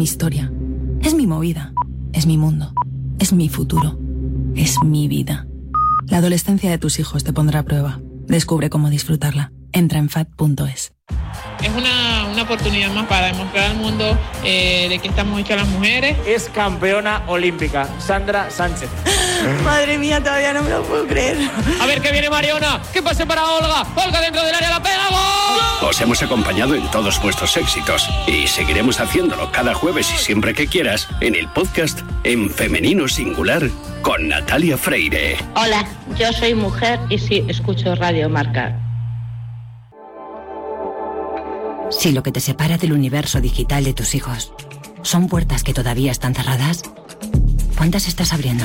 mi historia, es mi movida, es mi mundo, es mi futuro, es mi vida. La adolescencia de tus hijos te pondrá a prueba. Descubre cómo disfrutarla. Entra en fat.es. Es una, una, oportunidad más para demostrar al mundo eh, de que estamos hechas las mujeres. Es campeona olímpica, Sandra Sánchez. Madre mía, todavía no me lo puedo creer. A ver qué viene Mariona. ¿Qué pase para Olga? Olga dentro del área, la pega. ¡Gol! Os hemos acompañado en todos vuestros éxitos y seguiremos haciéndolo cada jueves y siempre que quieras en el podcast en femenino singular con Natalia Freire. Hola, yo soy mujer y sí escucho Radio Marca. Si lo que te separa del universo digital de tus hijos son puertas que todavía están cerradas, ¿cuántas estás abriendo?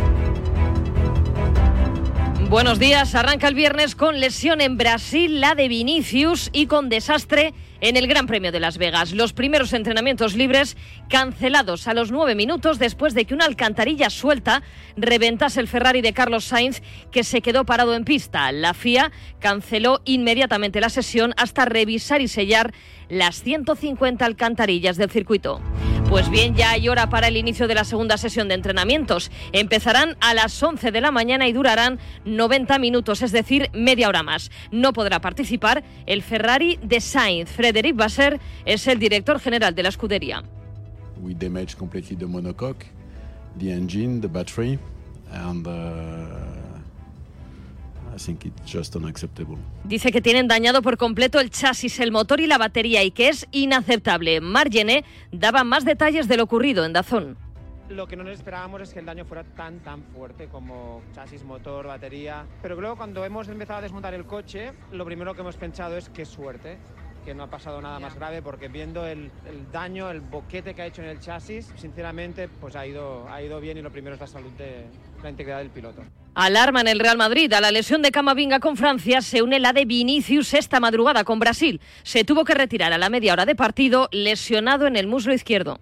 Buenos días, arranca el viernes con lesión en Brasil, la de Vinicius y con desastre en el Gran Premio de Las Vegas. Los primeros entrenamientos libres cancelados a los nueve minutos después de que una alcantarilla suelta reventase el Ferrari de Carlos Sainz que se quedó parado en pista. La FIA canceló inmediatamente la sesión hasta revisar y sellar las 150 alcantarillas del circuito. Pues bien, ya hay hora para el inicio de la segunda sesión de entrenamientos. Empezarán a las 11 de la mañana y durarán 90 minutos, es decir, media hora más. No podrá participar el Ferrari de Sainz. Frederic Basser es el director general de la escudería. We completely the monocoque, the engine, the battery, uh, I think it's just unacceptable. Dice que tienen dañado por completo el chasis, el motor y la batería y que es inaceptable. Margené daba más detalles de lo ocurrido en Dazón. Lo que no nos esperábamos es que el daño fuera tan tan fuerte como chasis, motor, batería. Pero luego cuando hemos empezado a desmontar el coche, lo primero que hemos pensado es qué suerte que no ha pasado nada más grave porque viendo el, el, daño, el boquete que ha hecho en el chasis, sinceramente pues ha ido, ha ido bien y lo primero es la salud de la integridad del piloto. Alarma en el Real Madrid. A la lesión de Camavinga con Francia se une la de Vinicius esta madrugada con Brasil. Se tuvo que retirar a la media hora de partido lesionado en el muslo izquierdo.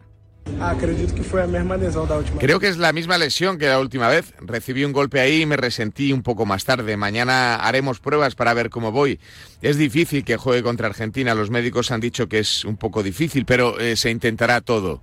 Creo que es la misma lesión que la última vez. Recibí un golpe ahí y me resentí un poco más tarde. Mañana haremos pruebas para ver cómo voy. Es difícil que juegue contra Argentina. Los médicos han dicho que es un poco difícil, pero eh, se intentará todo.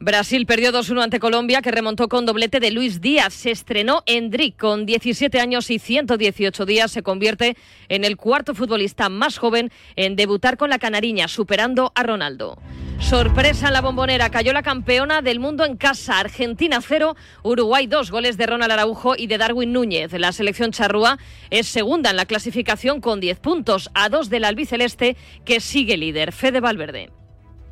Brasil perdió 2-1 ante Colombia, que remontó con doblete de Luis Díaz. Se estrenó Endrick con 17 años y 118 días. Se convierte en el cuarto futbolista más joven en debutar con la canariña, superando a Ronaldo. Sorpresa en la bombonera, cayó la campeona del mundo en casa, Argentina 0, Uruguay 2, goles de Ronald Araujo y de Darwin Núñez. La selección charrúa es segunda en la clasificación con 10 puntos, a 2 del albiceleste que sigue líder, Fede Valverde.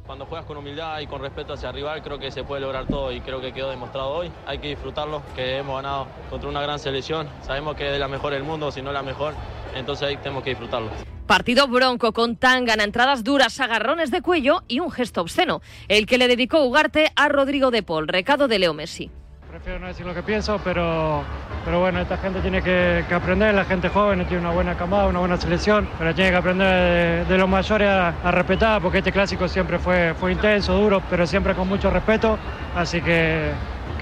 Cuando juegas con humildad y con respeto hacia el rival, creo que se puede lograr todo y creo que quedó demostrado hoy. Hay que disfrutarlo, que hemos ganado contra una gran selección. Sabemos que es la mejor del mundo, si no la mejor, entonces ahí tenemos que disfrutarlo. Partido bronco con tangana, entradas duras, agarrones de cuello y un gesto obsceno, el que le dedicó Ugarte a Rodrigo de Paul, recado de Leo Messi. Prefiero no decir lo que pienso, pero, pero bueno, esta gente tiene que, aprender, la gente joven tiene una buena camada, una buena selección, pero tiene que aprender de, de los mayores a, a, respetar, porque este clásico siempre fue, fue intenso, duro, pero siempre con mucho respeto, así que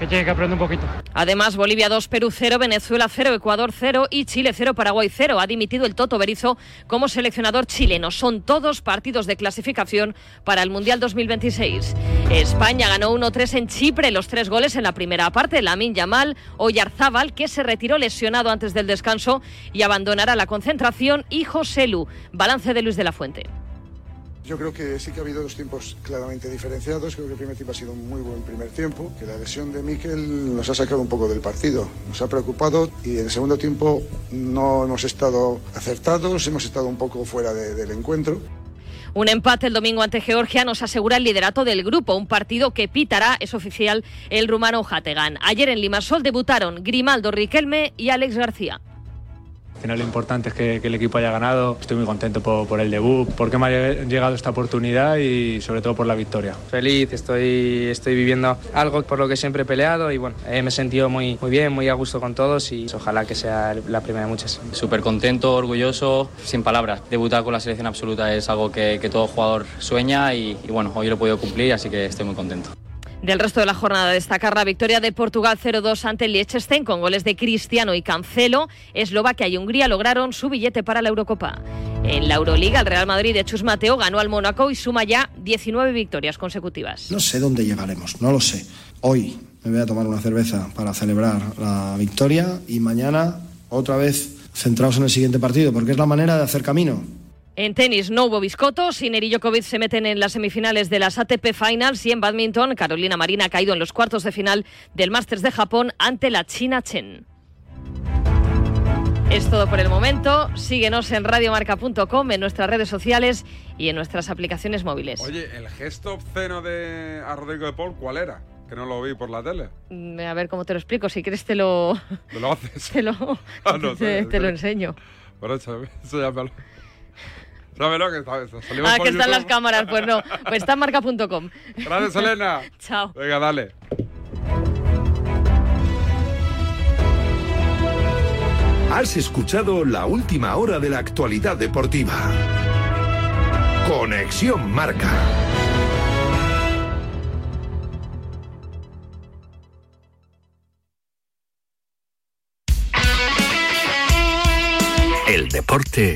que tiene que aprender un poquito. Además, Bolivia 2, Perú 0, Venezuela 0, Ecuador 0 y Chile 0, Paraguay 0. Ha dimitido el Toto Berizo como seleccionador chileno. Son todos partidos de clasificación para el Mundial 2026. España ganó 1-3 en Chipre, los tres goles en la primera parte. Lamin Yamal, Oyarzábal, que se retiró lesionado antes del descanso y abandonará la concentración, y José Lu. Balance de Luis de la Fuente. Yo creo que sí que ha habido dos tiempos claramente diferenciados. Creo que el primer tiempo ha sido un muy buen primer tiempo, que la lesión de Miquel nos ha sacado un poco del partido, nos ha preocupado y en el segundo tiempo no hemos estado acertados, hemos estado un poco fuera de, del encuentro. Un empate el domingo ante Georgia nos asegura el liderato del grupo, un partido que pitará, es oficial, el rumano Hategan. Ayer en Limasol debutaron Grimaldo Riquelme y Alex García. Al final lo importante es que, el equipo haya ganado. Estoy muy contento por, el debut, porque me ha llegado esta oportunidad y sobre todo por la victoria. Feliz, estoy, estoy viviendo algo por lo que siempre he peleado y bueno, eh, me he sentido muy, muy bien, muy a gusto con todos y ojalá que sea la primera de muchas. Súper contento, orgulloso, sin palabras. Debutar con la selección absoluta es algo que, todo jugador sueña y, y bueno, hoy lo he podido cumplir, así que estoy muy contento. Del resto de la jornada destacar la victoria de Portugal 0-2 ante el Liechtenstein con goles de Cristiano y Cancelo. Eslovaquia y Hungría lograron su billete para la Eurocopa. En la Euroliga, el Real Madrid de Chus Mateo ganó al Mónaco y suma ya 19 victorias consecutivas. No sé dónde llegaremos, no lo sé. Hoy me voy a tomar una cerveza para celebrar la victoria y mañana otra vez centrados en el siguiente partido, porque es la manera de hacer camino. En tenis no hubo biscotos, Sinner y Djokovic se meten en las semifinales de las ATP Finals y en badminton Carolina Marina ha caído en los cuartos de final del Masters de Japón ante la China Chen. Es todo por el momento. Síguenos en radiomarca.com, en nuestras redes sociales y en nuestras aplicaciones móviles. Oye, el gesto obsceno de a Rodrigo de Paul, ¿cuál era? Que no lo vi por la tele. Mm, a ver cómo te lo explico. Si quieres te lo... ¿Me lo haces? te lo, ah, te, lo enseño. Bueno, eso ya me lo... Dámelo, que está, Ah, que están las cámaras, pues no. Pues está en marca.com. Gracias, Elena. Chao. Venga, dale. Has escuchado la última hora de la actualidad deportiva. Conexión Marca. El deporte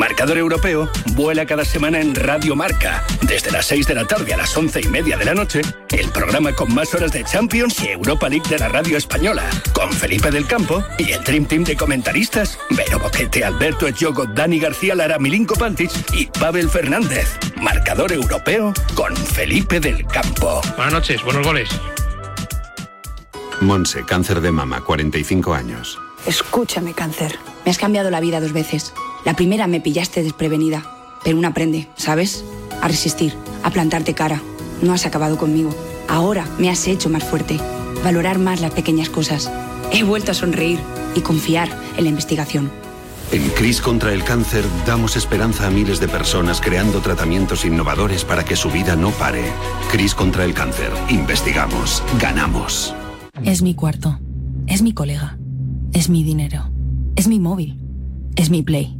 Marcador Europeo vuela cada semana en Radio Marca. Desde las 6 de la tarde a las 11 y media de la noche, el programa con más horas de Champions y Europa League de la radio española. Con Felipe del Campo y el Dream Team de comentaristas: Vero Boquete, Alberto Echogo, Dani García Lara, Milinko Pantic y Pavel Fernández. Marcador Europeo con Felipe del Campo. Buenas noches, buenos goles. Monse, cáncer de mama, 45 años. Escúchame, cáncer. Me has cambiado la vida dos veces. La primera me pillaste desprevenida, pero uno aprende, ¿sabes? A resistir, a plantarte cara. No has acabado conmigo. Ahora me has hecho más fuerte, valorar más las pequeñas cosas. He vuelto a sonreír y confiar en la investigación. En CRIS contra el cáncer damos esperanza a miles de personas creando tratamientos innovadores para que su vida no pare. CRIS contra el cáncer. Investigamos. Ganamos. Es mi cuarto. Es mi colega. Es mi dinero. Es mi móvil. Es mi play.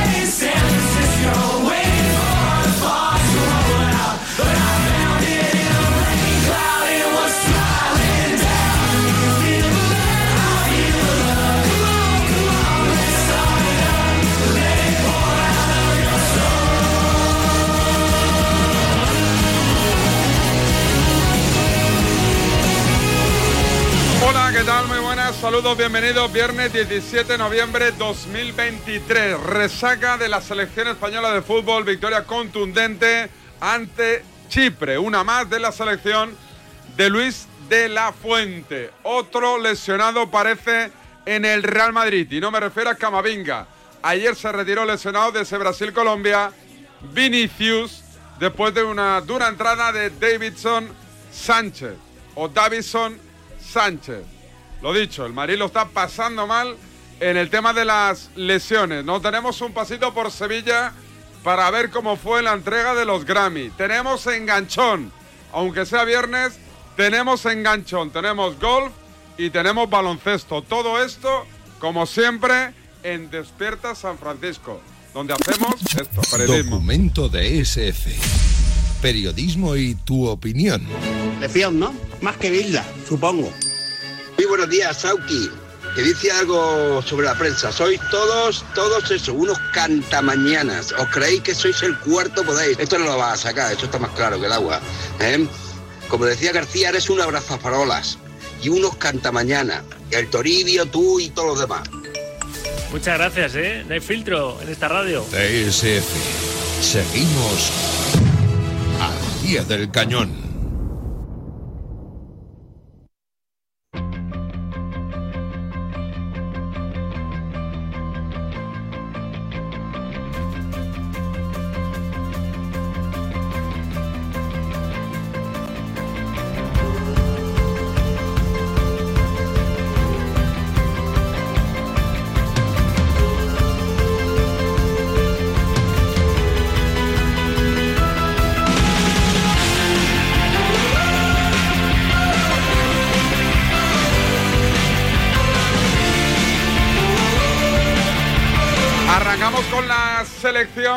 Saludos, bienvenidos. Viernes 17 de noviembre 2023. Resaca de la selección española de fútbol. Victoria contundente ante Chipre. Una más de la selección de Luis de la Fuente. Otro lesionado parece en el Real Madrid. Y no me refiero a Camavinga. Ayer se retiró lesionado desde Brasil-Colombia. Vinicius, después de una dura entrada de Davidson Sánchez. O Davison Sánchez. Lo dicho, el Madrid lo está pasando mal en el tema de las lesiones. No tenemos un pasito por Sevilla para ver cómo fue la entrega de los Grammy. Tenemos enganchón, aunque sea viernes, tenemos enganchón, tenemos golf y tenemos baloncesto. Todo esto, como siempre, en Despierta San Francisco, donde hacemos esto, periodismo. Documento de SF. Periodismo y tu opinión. Lección, ¿no? Más que Bilda, supongo. Muy buenos días, Sauki. Que dice algo sobre la prensa. Sois todos, todos eso, unos cantamañanas. ¿Os creéis que sois el cuarto? Podéis. Esto no lo vas a sacar, esto está más claro que el agua. ¿eh? Como decía García, eres un abrazafarolas y unos cantamañanas. El Toribio, tú y todos los demás. Muchas gracias, ¿eh? No hay filtro en esta radio. TSF. Seguimos al pie del cañón.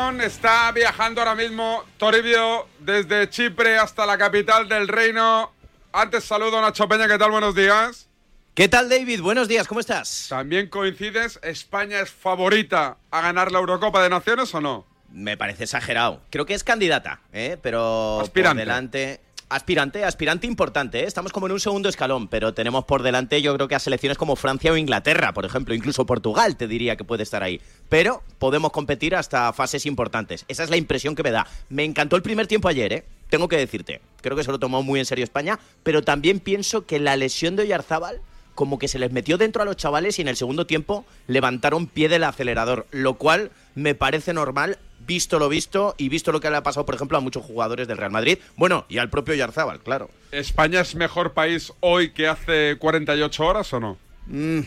Está viajando ahora mismo Toribio desde Chipre hasta la capital del reino. Antes saludo a Nacho Peña, ¿qué tal? Buenos días. ¿Qué tal, David? Buenos días, ¿cómo estás? ¿También coincides? ¿España es favorita a ganar la Eurocopa de Naciones o no? Me parece exagerado. Creo que es candidata, ¿eh? pero Aspirante. por delante. Aspirante, aspirante importante, ¿eh? estamos como en un segundo escalón, pero tenemos por delante yo creo que a selecciones como Francia o Inglaterra, por ejemplo, incluso Portugal te diría que puede estar ahí. Pero podemos competir hasta fases importantes. Esa es la impresión que me da. Me encantó el primer tiempo ayer, ¿eh? tengo que decirte. Creo que se lo tomó muy en serio España, pero también pienso que la lesión de Oyarzábal como que se les metió dentro a los chavales y en el segundo tiempo levantaron pie del acelerador, lo cual me parece normal, visto lo visto y visto lo que le ha pasado, por ejemplo, a muchos jugadores del Real Madrid, bueno, y al propio Yarzábal, claro. ¿España es mejor país hoy que hace 48 horas o no? Mm,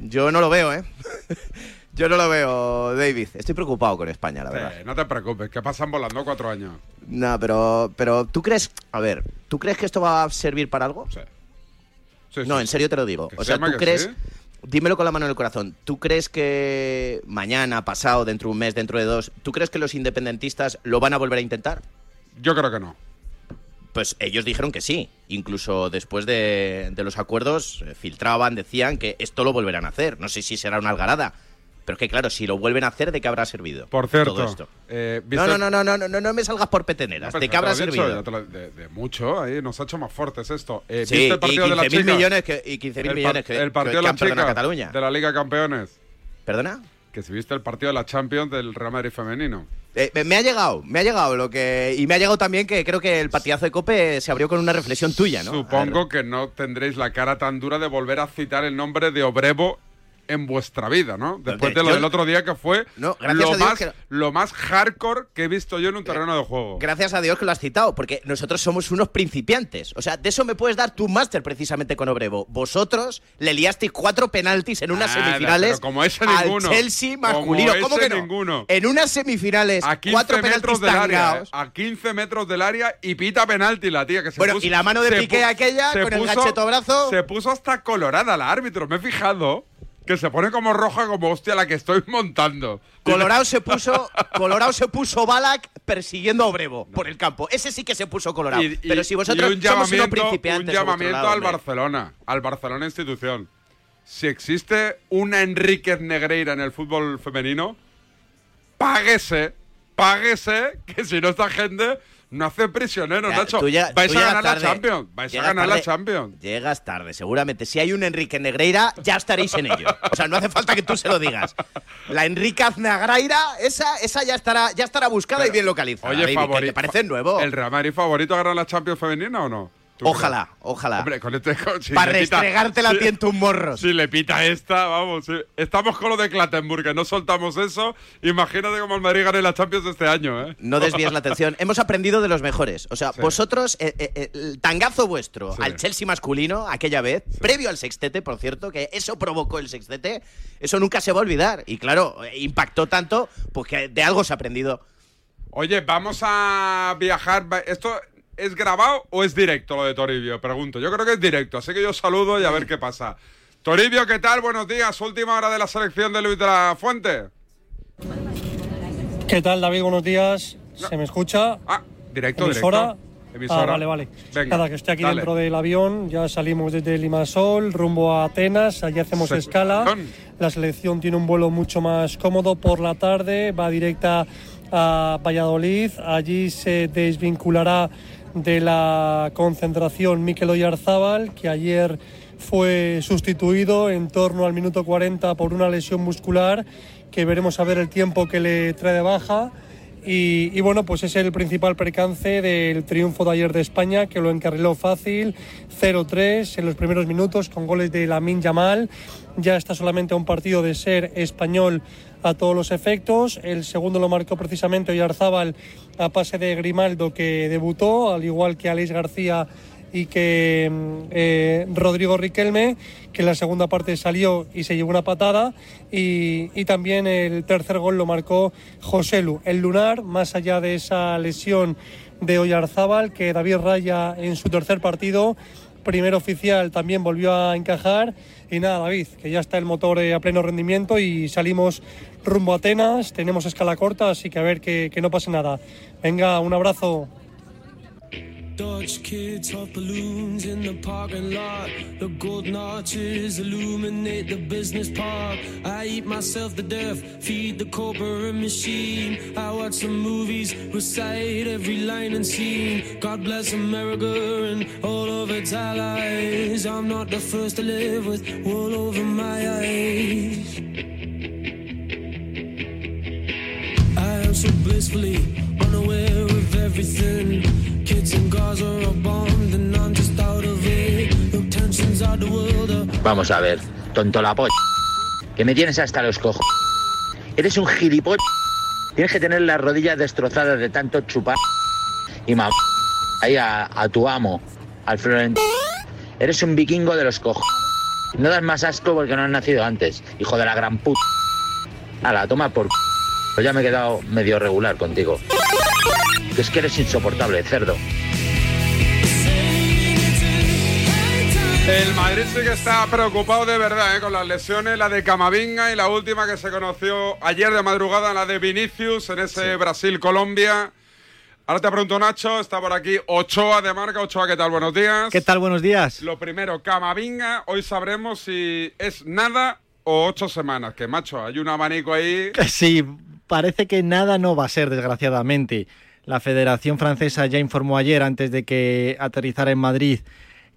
yo no lo veo, ¿eh? yo no lo veo, David. Estoy preocupado con España, la verdad. No te preocupes, que pasan volando cuatro años. No, pero, pero tú crees, a ver, ¿tú crees que esto va a servir para algo? Sí. Sí, no, sí, en serio te lo digo. O sea, ¿tú crees? Dímelo con la mano en el corazón. ¿Tú crees que mañana, pasado, dentro de un mes, dentro de dos, ¿tú crees que los independentistas lo van a volver a intentar? Yo creo que no. Pues ellos dijeron que sí. Incluso después de, de los acuerdos, eh, filtraban, decían que esto lo volverán a hacer. No sé si será una algarada. Pero es que, claro, si lo vuelven a hacer, ¿de qué habrá servido? Por cierto, Todo esto. eh, No, ¿viste- no, no, no, no, no, no, me salgas por peteneras. No, ¿De qué habrá servido? de, de mucho, ahí nos ha hecho más fuertes esto. Eh, Sí, ¿Viste el y partido de la 15.000 chica? millones que- y 15.000 El par- millones que- El partido que de la Cataluña. de la Liga de Campeones. ¿Perdona? Que si viste el partido de la Champions del Real Madrid femenino. Eh, me- me ha llegado, me ha llegado lo que. Y me ha llegado también que creo que el partidazo de Cope se abrió con una reflexión tuya, ¿no? Supongo que no tendréis la cara tan dura de volver a citar el nombre de Obrevo en vuestra vida, ¿no? Después de lo yo- del otro día que fue No, lo, más, que- lo más hardcore que he visto yo en un terreno de juego. Gracias a Dios que lo has citado, porque nosotros somos unos principiantes. O sea, de eso me puedes dar tu máster precisamente con Obrevo. Vosotros le liasteis cuatro penaltis en unas Nada, semifinales pero como ese al ninguno. Chelsea Como masculino. ¿Cómo ese que no? ninguno. En unas semifinales, A 15 cuatro penaltis del área, eh, a 15 metros del área y pita penalti la tía que se Bueno, puso- y la mano de Piqué aquella con el puso- gachetobrazo. Se puso hasta colorada la árbitro, me he fijado que se pone como roja como hostia la que estoy montando. Colorado se puso, Colorado se puso Balak persiguiendo a Obrevo por el campo. Ese sí que se puso Colorado. Y- y- Pero si vosotros un somos unos principiantes. un llamamiento lado, al hombre. Barcelona, al Barcelona institución. Si existe una Enríquez Negreira en el fútbol femenino, páguese, páguese, que si no esta gente no hace prisionero, Ya, Nacho. tú llega- vais a ganar la. Champions. Vais a Llegas ganar la tarde. Champions. Llegas tarde, seguramente. Si hay un Enrique Negreira, ya estaréis en ello. O sea, no hace falta que tú se lo digas. La Enrique Aznagraira, esa, esa ya estará, ya estará buscada y bien localizada. Oye, David, favorito. ¿Te parece nuevo? ¿El Real Madrid favorito a ganar la Champions femenina o no? ¿Tú Ojalá, crees? ojalá. Hombre, con este. si Para restregártela si- en tus morros. Si le pita esta, vamos. Estamos con lo de Clattenburg, que no soltamos eso. Imagínate cómo el Madrid gane la Champions este año, ¿eh? No desvíes la atención. Hemos aprendido de los mejores. O sea, Sí. vosotros, eh, eh, eh, el tangazo vuestro Sí. al Chelsea masculino, aquella vez, previo al sextete, por cierto, que eso provocó el sextete, eso nunca se va a olvidar. Y claro, impactó tanto, pues que de algo se ha aprendido. Oye, vamos a viajar. ¿Esto es grabado o es directo lo de Toribio? Pregunto. Yo creo que es directo, así que yo saludo y a ver qué pasa. Toribio, ¿qué tal? Buenos días. Última hora de la selección de Luis de la Fuente. ¿Qué tal, David? Buenos días. ¿Se me escucha? Ah, directo, ¿Emisora? directo. Emisora. Ah, vale, vale. Venga, Nada, que estoy aquí dale. dentro del avión. Ya salimos desde Limasol, rumbo a Atenas. Allí hacemos Se- escala. La selección tiene un vuelo mucho más cómodo por la tarde. Va directa a Valladolid. Allí se desvinculará de la concentración Mikel Oyarzábal, que ayer fue sustituido en torno al minuto 40 por una lesión muscular, que veremos a ver el tiempo que le trae de baja. Y, y bueno, pues es el principal percance del triunfo de ayer de España, que lo encarriló fácil, 0-3 en los primeros minutos con goles de Lamin Yamal. Ya está solamente a un partido de ser español a todos los efectos. El segundo lo marcó precisamente Oyarzábal a pase de Grimaldo, que debutó, al igual que Aleix García y que mm, eh, Rodrigo Riquelme, que en la segunda parte salió y se llevó una patada. Y, y también el tercer gol lo marcó Joselu. El lunar, más allá de esa lesión de Oyarzábal, que David Raya en su tercer partido, primer oficial, también volvió a encajar. Y nada, David, que ya está el motor eh, a pleno rendimiento y salimos rumbo a Atenas. Tenemos escala corta, así que a ver que, que no pase nada. Venga, un abrazo. Dodge kids off balloons in the parking lot. The golden arches illuminate the business park. I eat myself to death, feed the corporate machine. I watch some movies, recite every line and scene. God bless America and all of its allies. I'm not the first to live with wool over my eyes. I am so blissfully unaware of everything. Vamos a ver, tonto la polla. Que me tienes hasta los cojos. Eres un gilipollas. Tienes que tener las rodillas destrozadas de tanto chupar. Y mam ahí a, tu amo, al Florentino. Eres un vikingo de los cojos. No das más asco porque no has nacido antes, hijo de la gran puta. la toma por. Pues ya me he quedado medio regular contigo. Que es que eres insoportable, cerdo. El Madrid sí que está preocupado de verdad ¿eh? con las lesiones, la de Camavinga y la última que se conoció ayer de madrugada, la de Vinicius en ese Brasil-Colombia. Ahora te pregunto, Nacho, está por aquí Ochoa de Marca. Ochoa, ¿qué tal? Buenos días. ¿Qué tal? Buenos días. Lo primero, Camavinga, hoy sabremos si es nada o ocho semanas. Que macho, hay un abanico ahí. Sí, parece que nada no va a ser, desgraciadamente. La Federación Francesa ya informó ayer, antes de que aterrizara en Madrid,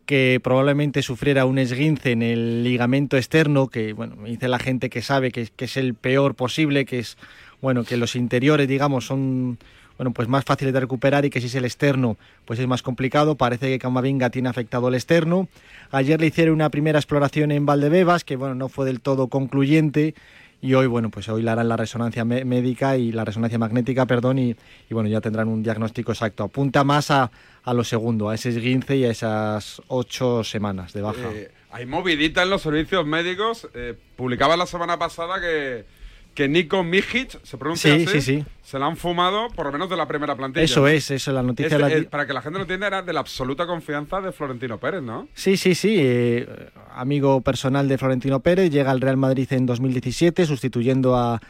que probablemente sufriera un esguince en el ligamento externo, que bueno, dice la gente que sabe que, que es el peor posible, que es bueno, que los interiores, digamos, son bueno, pues más fáciles de recuperar y que si es el externo, pues es más complicado. Parece que Camavinga tiene afectado el externo. Ayer le hicieron una primera exploración en Valdebebas, que bueno, no fue del todo concluyente. Y hoy, bueno, pues hoy le harán la resonancia médica y la resonancia magnética, perdón, y, y, bueno, ya tendrán un diagnóstico exacto. Apunta más a, a lo segundo, a ese esguince y a esas ocho semanas de baja. Eh, hay movidita en los servicios médicos. Eh, publicaba la semana pasada que, que Nico Mijic, se pronuncia Sí, así, sí, sí. se la han fumado por lo menos de la primera plantilla. Eso es, eso, la noticia Es de- la- eh, para que la gente lo entienda, era de la absoluta confianza de Florentino Pérez, ¿no? Sí, sí, sí. eh, amigo personal de Florentino Pérez, llega al Real Madrid en 2017, sustituyendo a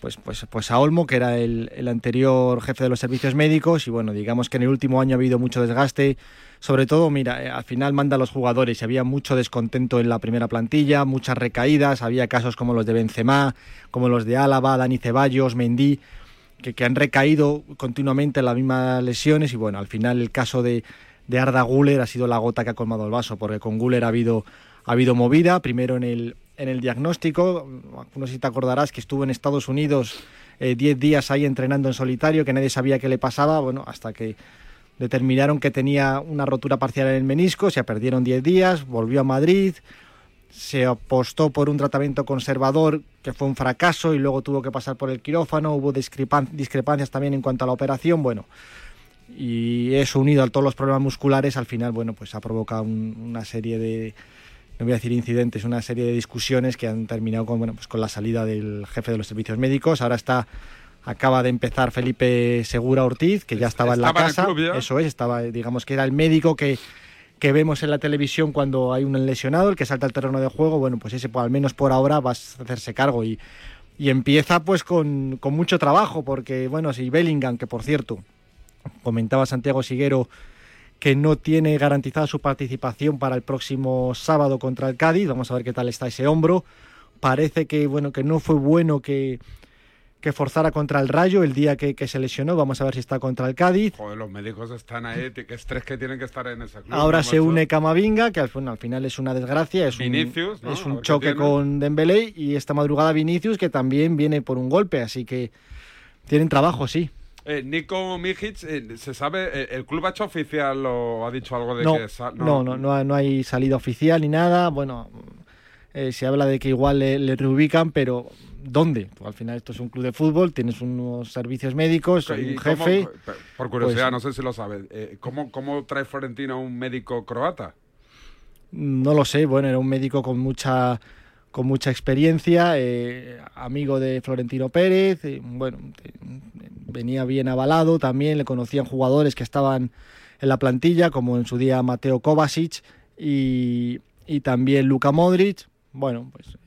pues, pues, pues a Olmo, que era el, el anterior jefe de los servicios médicos. Y bueno, digamos que en el último año ha habido mucho desgaste. Sobre todo, mira, eh, al final manda a los jugadores y había mucho descontento en la primera plantilla, muchas recaídas, había casos como los de Benzema, como los de Álava, Dani Ceballos, Mendy. que, que han recaído continuamente en las mismas lesiones y bueno, al final el caso de, de Arda Guller ha sido la gota que ha colmado el vaso, porque con Guller ha habido, ha habido movida, primero en el, en el diagnóstico, no sé si te acordarás que estuvo en Estados Unidos 10 eh, días ahí entrenando en solitario, que nadie sabía qué le pasaba, bueno, hasta que determinaron que tenía una rotura parcial en el menisco, se perdieron 10 días, volvió a Madrid, se apostó por un tratamiento conservador que fue un fracaso y luego tuvo que pasar por el quirófano, hubo discrepan discrepancias también en cuanto a la operación, bueno, y eso unido a todos los problemas musculares al final, bueno, pues ha provocado un, una serie de, no voy a decir incidentes, una serie de discusiones que han terminado con, bueno, pues con la salida del jefe de los servicios médicos, ahora está acaba de empezar Felipe Segura Ortiz, que ya estaba, en la casa, eso es, estaba, digamos que era el médico que que vemos en la televisión cuando hay un lesionado, el que salta al terreno de juego, bueno, pues ese pues, al menos por ahora va a hacerse cargo. Y, y empieza pues con, con, mucho trabajo, porque bueno, si Bellingham, que por cierto, comentaba Santiago Siguero que no tiene garantizada su participación para el próximo sábado contra el Cádiz, vamos a ver qué tal está ese hombro, parece que bueno, que no fue bueno que que forzara contra el Rayo el día que, que, se lesionó. Vamos a ver si está contra el Cádiz. Joder, los médicos están ahí, qué estrés que tienen que estar en ese club. Ahora se une Camavinga, que al, bueno, al, final es una desgracia. Es Vinicius, un, es un choque con Dembélé y esta madrugada Vinicius, que también viene por un golpe, así que tienen trabajo, sí. Eh, Nico Mijic, eh, ¿se sabe? Eh, ¿El club ha hecho oficial o ha dicho algo de no, que.? No, no, no, no, hay salida oficial ni nada. Bueno, se habla de que igual le, le reubican, pero ¿dónde? Pues al final esto es un club de fútbol, tienes unos servicios médicos, un jefe. Por curiosidad, pues, no sé si lo sabes, eh, ¿cómo, ¿cómo trae Florentino a un médico croata? No lo sé, bueno, era un médico con mucha con mucha experiencia, eh, amigo de Florentino Pérez, eh, bueno, venía bien avalado también, le conocían jugadores que estaban en la plantilla, como en su día Mateo Kovacic y, y también Luka Modric, bueno, pues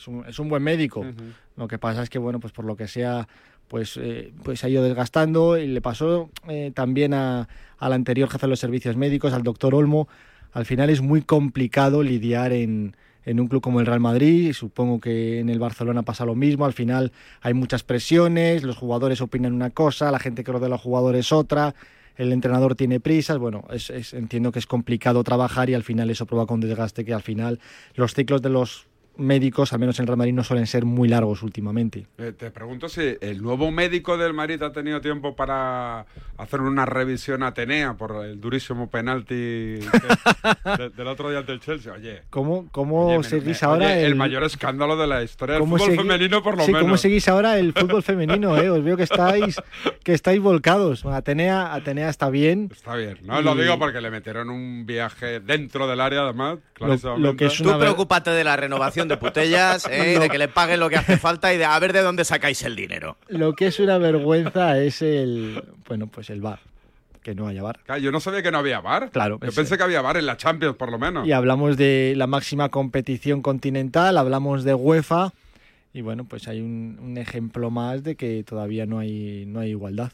es un, es un buen médico. Uh -huh. Lo que pasa es que, bueno, pues por lo que sea, pues, eh, pues ha ido desgastando y le pasó eh, también a, al anterior jefe de los servicios médicos, al doctor Olmo. Al final es muy complicado lidiar en, en un club como el Real Madrid, supongo que en el Barcelona pasa lo mismo, al final hay muchas presiones, los jugadores opinan una cosa, la gente que rodea a los jugadores otra, el entrenador tiene prisas, bueno, es, es, entiendo que es complicado trabajar y al final eso provoca un desgaste que al final los ciclos de los médicos, al menos en Real Madrid, no suelen ser muy largos últimamente. Eh, te pregunto si el nuevo médico del Madrid ha tenido tiempo para hacer una revisión atenea por el durísimo penalti de, del otro día ante el Chelsea. Oye, ¿cómo, cómo oye, seguís me, ahora oye, el... el... mayor escándalo de la historia del fútbol segui... femenino, por lo sí, menos? ¿Cómo seguís ahora el fútbol femenino? Eh? Os veo que estáis, que estáis volcados. Atenea, Atenea está bien. Está bien, no y... lo digo porque le metieron un viaje dentro del área, además. Lo, lo que es Tú preocúpate de la renovación de putellas, ¿eh? de que le paguen lo que hace falta y de a ver de dónde sacáis el dinero. Lo que es una vergüenza es el, bueno, pues el bar. Que no haya bar. Yo no sabía que no había bar. Claro. Yo pensé que había bar en la Champions, por lo menos. Y hablamos de la máxima competición continental, hablamos de UEFA. Y bueno, pues hay un, un ejemplo más de que todavía no hay, no hay igualdad.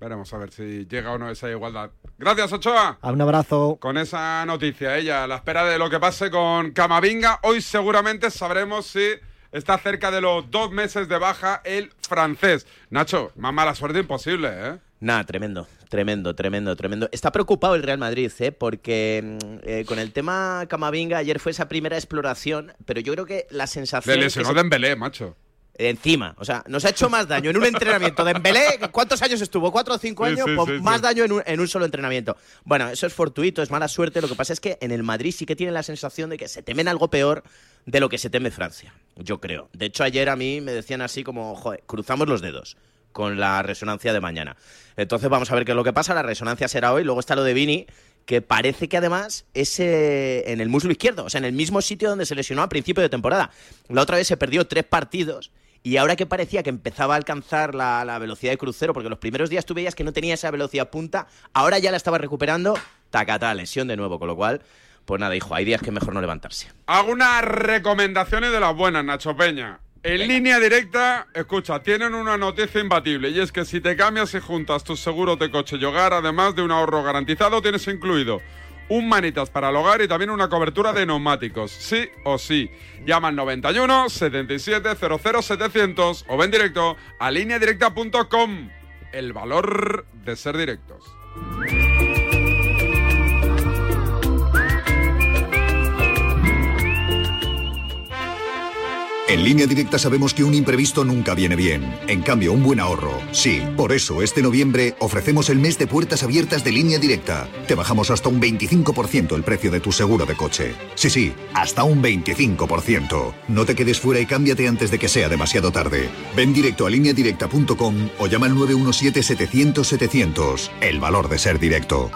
Veremos a ver si llega o no esa igualdad. Gracias, Ochoa. A un abrazo. Con esa noticia, ella, a la espera de lo que pase con Camavinga. Hoy seguramente sabremos si está cerca de los dos meses de baja el francés. Nacho, más mala suerte imposible, ¿eh? Nada, tremendo, tremendo, tremendo, tremendo. Está preocupado el Real Madrid, ¿eh? Porque eh, con el tema Camavinga ayer fue esa primera exploración, pero yo creo que la sensación... Le lesionó se... Dembélé, macho encima. O sea, nos ha hecho más daño en un entrenamiento. de Dembélé, ¿cuántos años estuvo? ¿Cuatro o cinco años? Sí, sí, pues sí, más daño en un, en un, solo entrenamiento. Bueno, eso es fortuito, es mala suerte. Lo que pasa es que en el Madrid sí que tienen la sensación de que se temen algo peor de lo que se teme Francia, yo creo. De hecho, ayer a mí me decían así como, joder, cruzamos los dedos con la resonancia de mañana. Entonces vamos a ver qué es lo que pasa. La resonancia será hoy. Luego está lo de Vini, que parece que además es eh, en el muslo izquierdo, o sea, en el mismo sitio donde se lesionó a principio de temporada. La otra vez se perdió tres partidos y ahora que parecía que empezaba a alcanzar la, la, velocidad de crucero, porque los primeros días tú veías que no tenía esa velocidad punta, ahora ya la estaba recuperando, tacata, lesión de nuevo, con lo cual, pues nada, hijo, hay días que es mejor no levantarse. Algunas recomendaciones de las buenas, Nacho Peña. En Venga. línea directa, escucha, tienen una noticia imbatible y es que si te cambias y juntas tu seguro de coche y hogar, además de un ahorro garantizado, tienes incluido un manitas para el hogar y también una cobertura de neumáticos, sí o sí. Llama al 91 77 00 700 o ven directo a lineadirecta.com. El valor de ser directos. En línea directa sabemos que un imprevisto nunca viene bien. En cambio, un buen ahorro, sí. Por eso, este noviembre ofrecemos el mes de puertas abiertas de línea directa. Te bajamos hasta un 25% el precio de tu seguro de coche. Sí, sí, hasta un 25%. No te quedes fuera y cámbiate antes de que sea demasiado tarde. Ven directo a lineadirecta.com o llama al 917-700-700. El valor de ser directo.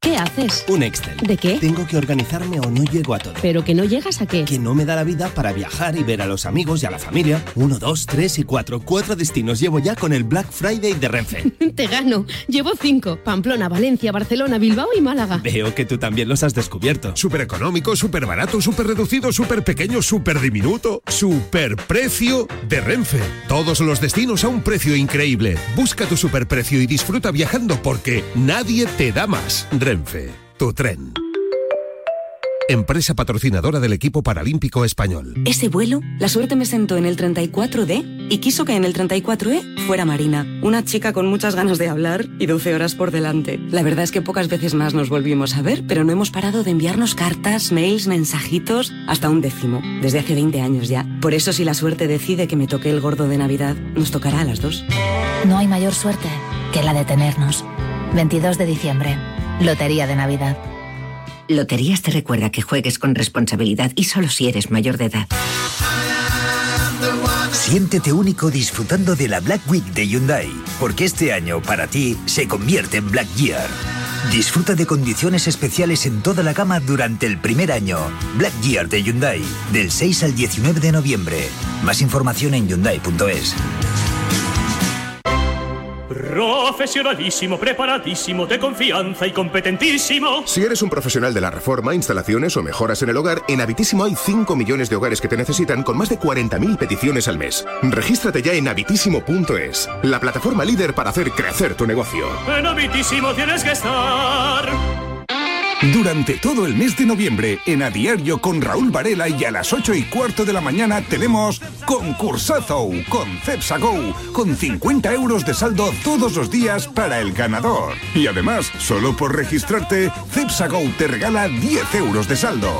¿Qué haces? Un Excel. ¿De qué? Tengo que organizarme o no llego a todo. ¿Pero que no llegas a qué? Que no me da la vida para viajar y ver a los amigos y a la familia. Uno, dos, tres y cuatro. Cuatro destinos llevo ya con el Black Friday de Renfe. Te gano. Llevo cinco. Pamplona, Valencia, Barcelona, Bilbao y Málaga. Veo que tú también los has descubierto. Súper económico, súper barato, súper reducido, súper pequeño, súper diminuto. Súper precio de Renfe. Todos los destinos a un precio increíble. Busca tu superprecio y disfruta viajando porque nadie te da más. Renfe, tu tren. Empresa patrocinadora del equipo paralímpico español. Ese vuelo, la suerte me sentó en el 34D y quiso que en el 34E fuera Marina, una chica con muchas ganas de hablar y 12 horas por delante. La verdad es que pocas veces más nos volvimos a ver, pero no hemos parado de enviarnos cartas, mails, mensajitos, hasta un décimo, desde hace 20 años ya. Por eso si la suerte decide que me toque el gordo de Navidad, nos tocará a las dos. No hay mayor suerte que la de tenernos. 22 de diciembre, Lotería de Navidad. Loterías te recuerda que juegues con responsabilidad y solo si eres mayor de edad. Siéntete único disfrutando de la Black Week de Hyundai, porque este año para ti se convierte en Black Year. Disfruta de condiciones especiales en toda la gama durante el primer año. Black Year de Hyundai, del 6 al 19 de noviembre. Más información en hyundai.es. Profesionalísimo, preparadísimo, de confianza y competentísimo. Si eres un profesional de la reforma, instalaciones o mejoras en el hogar, en Habitísimo hay 5 millones de hogares que te necesitan con más de 40.000 peticiones al mes. Regístrate ya en habitísimo.es, la plataforma líder para hacer crecer tu negocio. En Habitísimo tienes que estar. Durante todo el mes de noviembre, en A Diario con Raúl Varela y a las 8 y cuarto de la mañana tenemos Concursazo con Cepsa Go, con 50 euros de saldo todos los días para el ganador. Y además, solo por registrarte, Cepsa Go te regala 10 euros de saldo.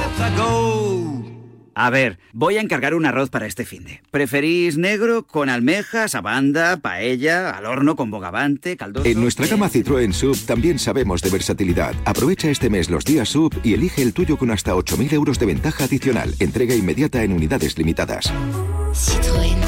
A ver, voy a encargar un arroz para este finde. ¿Preferís negro con almejas, abanda, paella, al horno con bogavante, caldoso? En nuestra gama Citroën Sub también sabemos de versatilidad. Aprovecha este mes los días Sub y elige el tuyo con hasta 8.000 euros de ventaja adicional. Entrega inmediata en unidades limitadas. Citroën.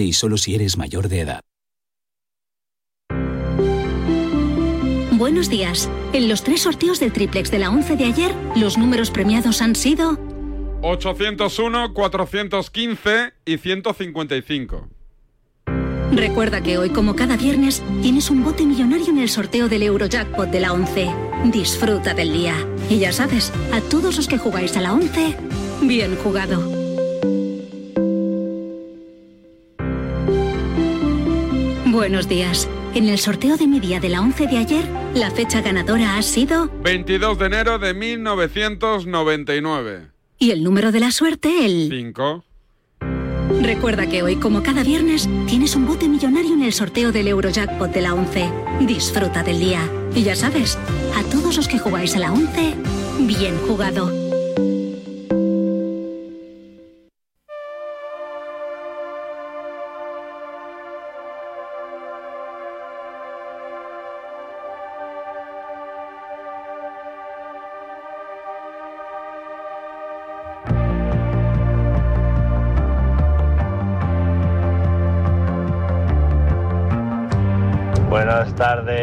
y solo si eres mayor de edad. Buenos días. En los tres sorteos del triplex de la 11 de ayer, los números premiados han sido 801, 415 y 155. Recuerda que hoy, como cada viernes, tienes un bote millonario en el sorteo del Eurojackpot de la 11. Disfruta del día. Y ya sabes, a todos los que jugáis a la 11, bien jugado. Buenos días. En el sorteo de mi día de la 11 de ayer, la fecha ganadora ha sido 22 de enero de 1999. y el número de la suerte el 5. Recuerda que hoy, como cada viernes, tienes un bote millonario en el sorteo del Eurojackpot de la 11. Disfruta del día. Y ya sabes, a todos los que jugáis a la 11, bien jugado.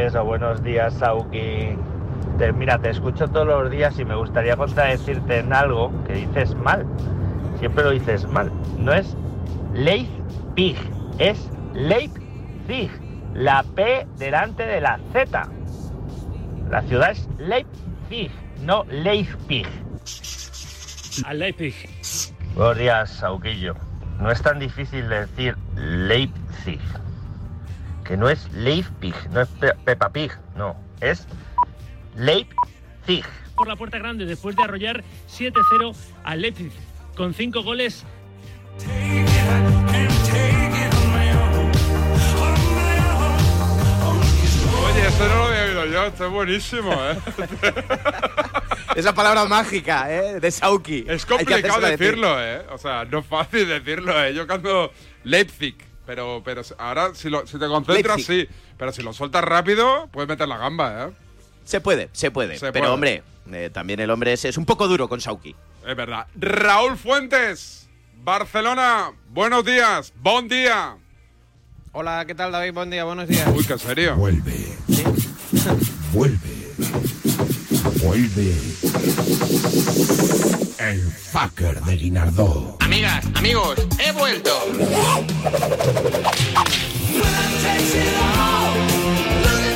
Tardes o buenos días, Sauki. Te- mira, te escucho todos los días y me gustaría contradecirte en algo que dices mal. Siempre lo dices mal. No es Leipzig, es Leipzig. La P delante de la Z. La ciudad es Leipzig, no Leipzig. A Leipzig. Buenos días, Sauquillo. No es tan difícil decir Leipzig. Que no es Leipzig, no es Pe- Peppa Pig, no. Es Leipzig. Por la puerta grande después de arrollar 7-0 a Leipzig con 5 goles. Oye, eso no lo había oído yo, esto es buenísimo, ¿eh? Esa palabra mágica, ¿eh? De Sauki. Es complicado decirlo, ¿eh? O sea, no es fácil decirlo, ¿eh? Yo cuando Leipzig, pero, pero ahora si, lo- si te concentras, Leipzig. sí. Pero si lo sueltas rápido, puedes meter la gamba, ¿eh? Se puede, se puede. Se pero puede. hombre, eh, también el hombre es, es un poco duro con Sauki. Es verdad. Raúl Fuentes, Barcelona, buenos días, buen día. Hola, ¿qué tal David? Buen día, buenos días. Uy, qué serio. Vuelve. Vuelve. Vuelve. El fucker de Guinardó. Amigas, amigos, he vuelto.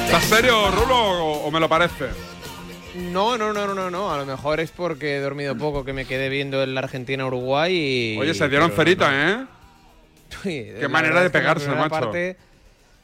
¿Estás serio, Rulo, o, o me lo parece? No, no, no, no, no, no. A lo mejor es porque he dormido poco, que me quedé viendo el Argentina-Uruguay y... Oye, se dieron pero no. ¿eh? Sí, Qué manera de pegarse, macho. parte,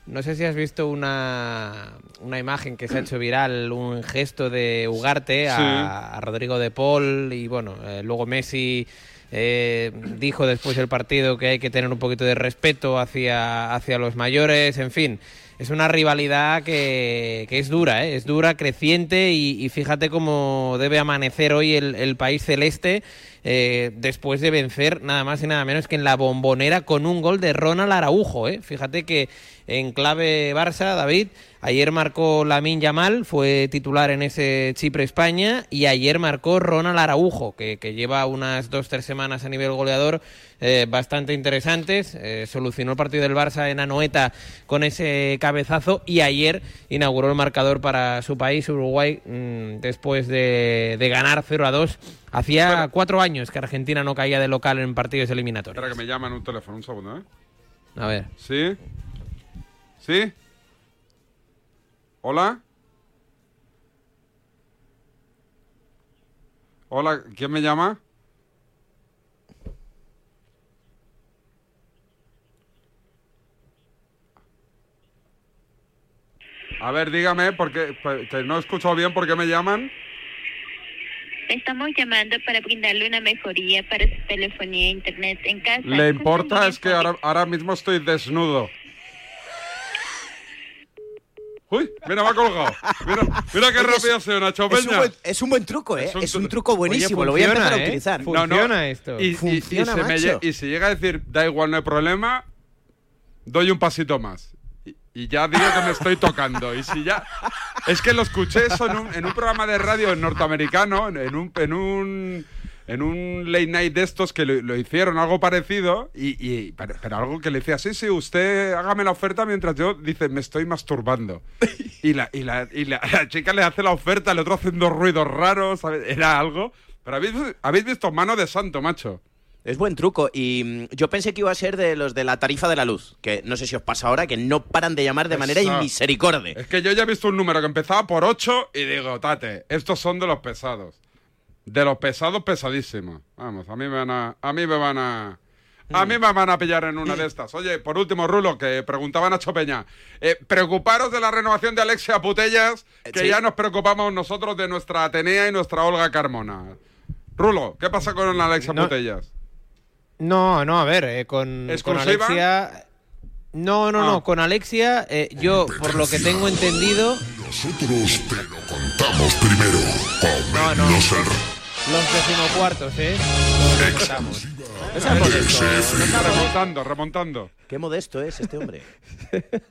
no sé si has visto una, una imagen que se ha hecho viral, un gesto de Ugarte a, Sí. a Rodrigo de Paul y bueno, eh, luego Messi eh, dijo después del partido que hay que tener un poquito de respeto hacia, hacia los mayores, en fin. Es una rivalidad que, que es dura, ¿eh? es dura, creciente y, y fíjate cómo debe amanecer hoy el, el país celeste eh, después de vencer nada más y nada menos que en la bombonera con un gol de Ronald Araujo. ¿eh? Fíjate que en clave Barça, David, ayer marcó Lamin Yamal, fue titular en ese Chipre-España, y ayer marcó Ronald Araujo, que, que lleva unas dos, tres semanas a nivel goleador eh, bastante interesantes. Eh, solucionó el partido del Barça en Anoeta con ese cabezazo y ayer inauguró el marcador para su país, Uruguay, mm, después de, de ganar 0 a 2. Hacía cuatro años que Argentina no caía de local en partidos eliminatorios. Espera que me llaman un teléfono, un segundo, ¿eh? A ver. ¿Sí? ¿Sí? ¿Hola? Hola, ¿quién me llama? A ver, dígame, porque pues, que no he escuchado bien por qué me llaman. Estamos llamando para brindarle una mejoría para su telefonía e internet en casa. Le importa es que ahora, ahora mismo estoy desnudo. Uy, mira, me ha colgado. Mira, mira qué rápido es- ha sido Nacho Es un, Peña. buen, es un buen truco, ¿eh? Es un, tru- truco buenísimo. Lo voy a empezar a ¿eh? utilizar. No, no, Funciona esto. Y, y- y Funciona, se me y si llega a decir, da igual, no hay problema, doy un pasito más. Y, y ya digo que me estoy tocando. Y si ya. Es que lo escuché eso en un, en un programa de radio norteamericano, en un. En un en un late night de estos que lo, lo hicieron algo parecido y, y- pero, pero algo que le decía sí sí usted hágame la oferta mientras yo dice me estoy masturbando y la y la, y la, la chica le hace la oferta el otro haciendo ruidos raros ¿sabes? era algo pero habéis, habéis visto mano de santo macho Es buen truco. Y mm, yo pensé que iba a ser de los de la tarifa de la luz. Que no sé si os pasa ahora, que no paran de llamar de manera inmisericorde. Es que yo ya he visto un número que empezaba por 8 y digo, tate, estos son de los pesados. De los pesados, pesadísimos. Vamos, a mí me van a. A mí me van a. A mí me van a pillar en una de estas. Oye, por último, Rulo, que preguntaban a Chopeña. Eh, preocuparos de la renovación de Alexia Putellas, que sí. ya nos preocupamos nosotros de nuestra Atenea y nuestra Olga Carmona. Rulo, ¿qué pasa con Alexia No. Putellas? No, no, a ver, eh, con, con ¿Exclusiva? Alexia... No, no, Ah. no, con Alexia, eh, yo, por lo que tengo entendido... Nosotros te lo contamos primero. No, no. El Los decimocuartos, ¿eh? Los contamos. No seas modesto, Sí, no modesto. remontando, remontando. Qué modesto es este hombre.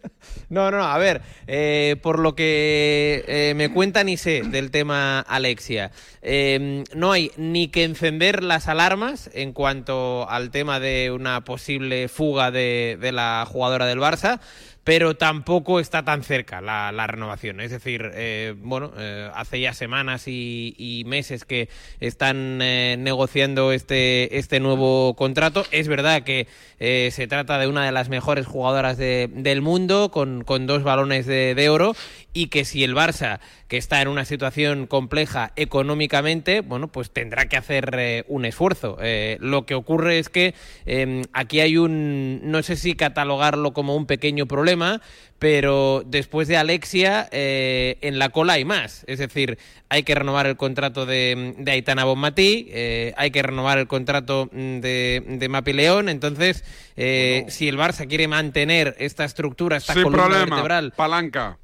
No, no, a ver, eh, por lo que eh, me cuentan y sé del tema Alexia, eh, no hay ni que encender las alarmas en cuanto al tema de una posible fuga de, de la jugadora del Barça. Pero tampoco está tan cerca la, renovación. Es decir, eh, bueno, eh, hace ya semanas y, meses que están eh, negociando este, este nuevo contrato. Es verdad que se trata de una de las mejores jugadoras de- del mundo, con, con dos balones de oro, y que si el Barça, que está en una situación compleja económicamente, bueno, pues tendrá que hacer eh, un esfuerzo. Eh, lo que ocurre es que eh, aquí hay un, no sé si catalogarlo como un pequeño problema, pero después de Alexia, eh, en la cola hay más. Es decir, hay que renovar el contrato de, de Aitana Bonmatí, hay que renovar el contrato mm, de, de Mapi León. Entonces, eh, si el Barça quiere mantener esta estructura, esta Sin columna problema. vertebral, Palanca.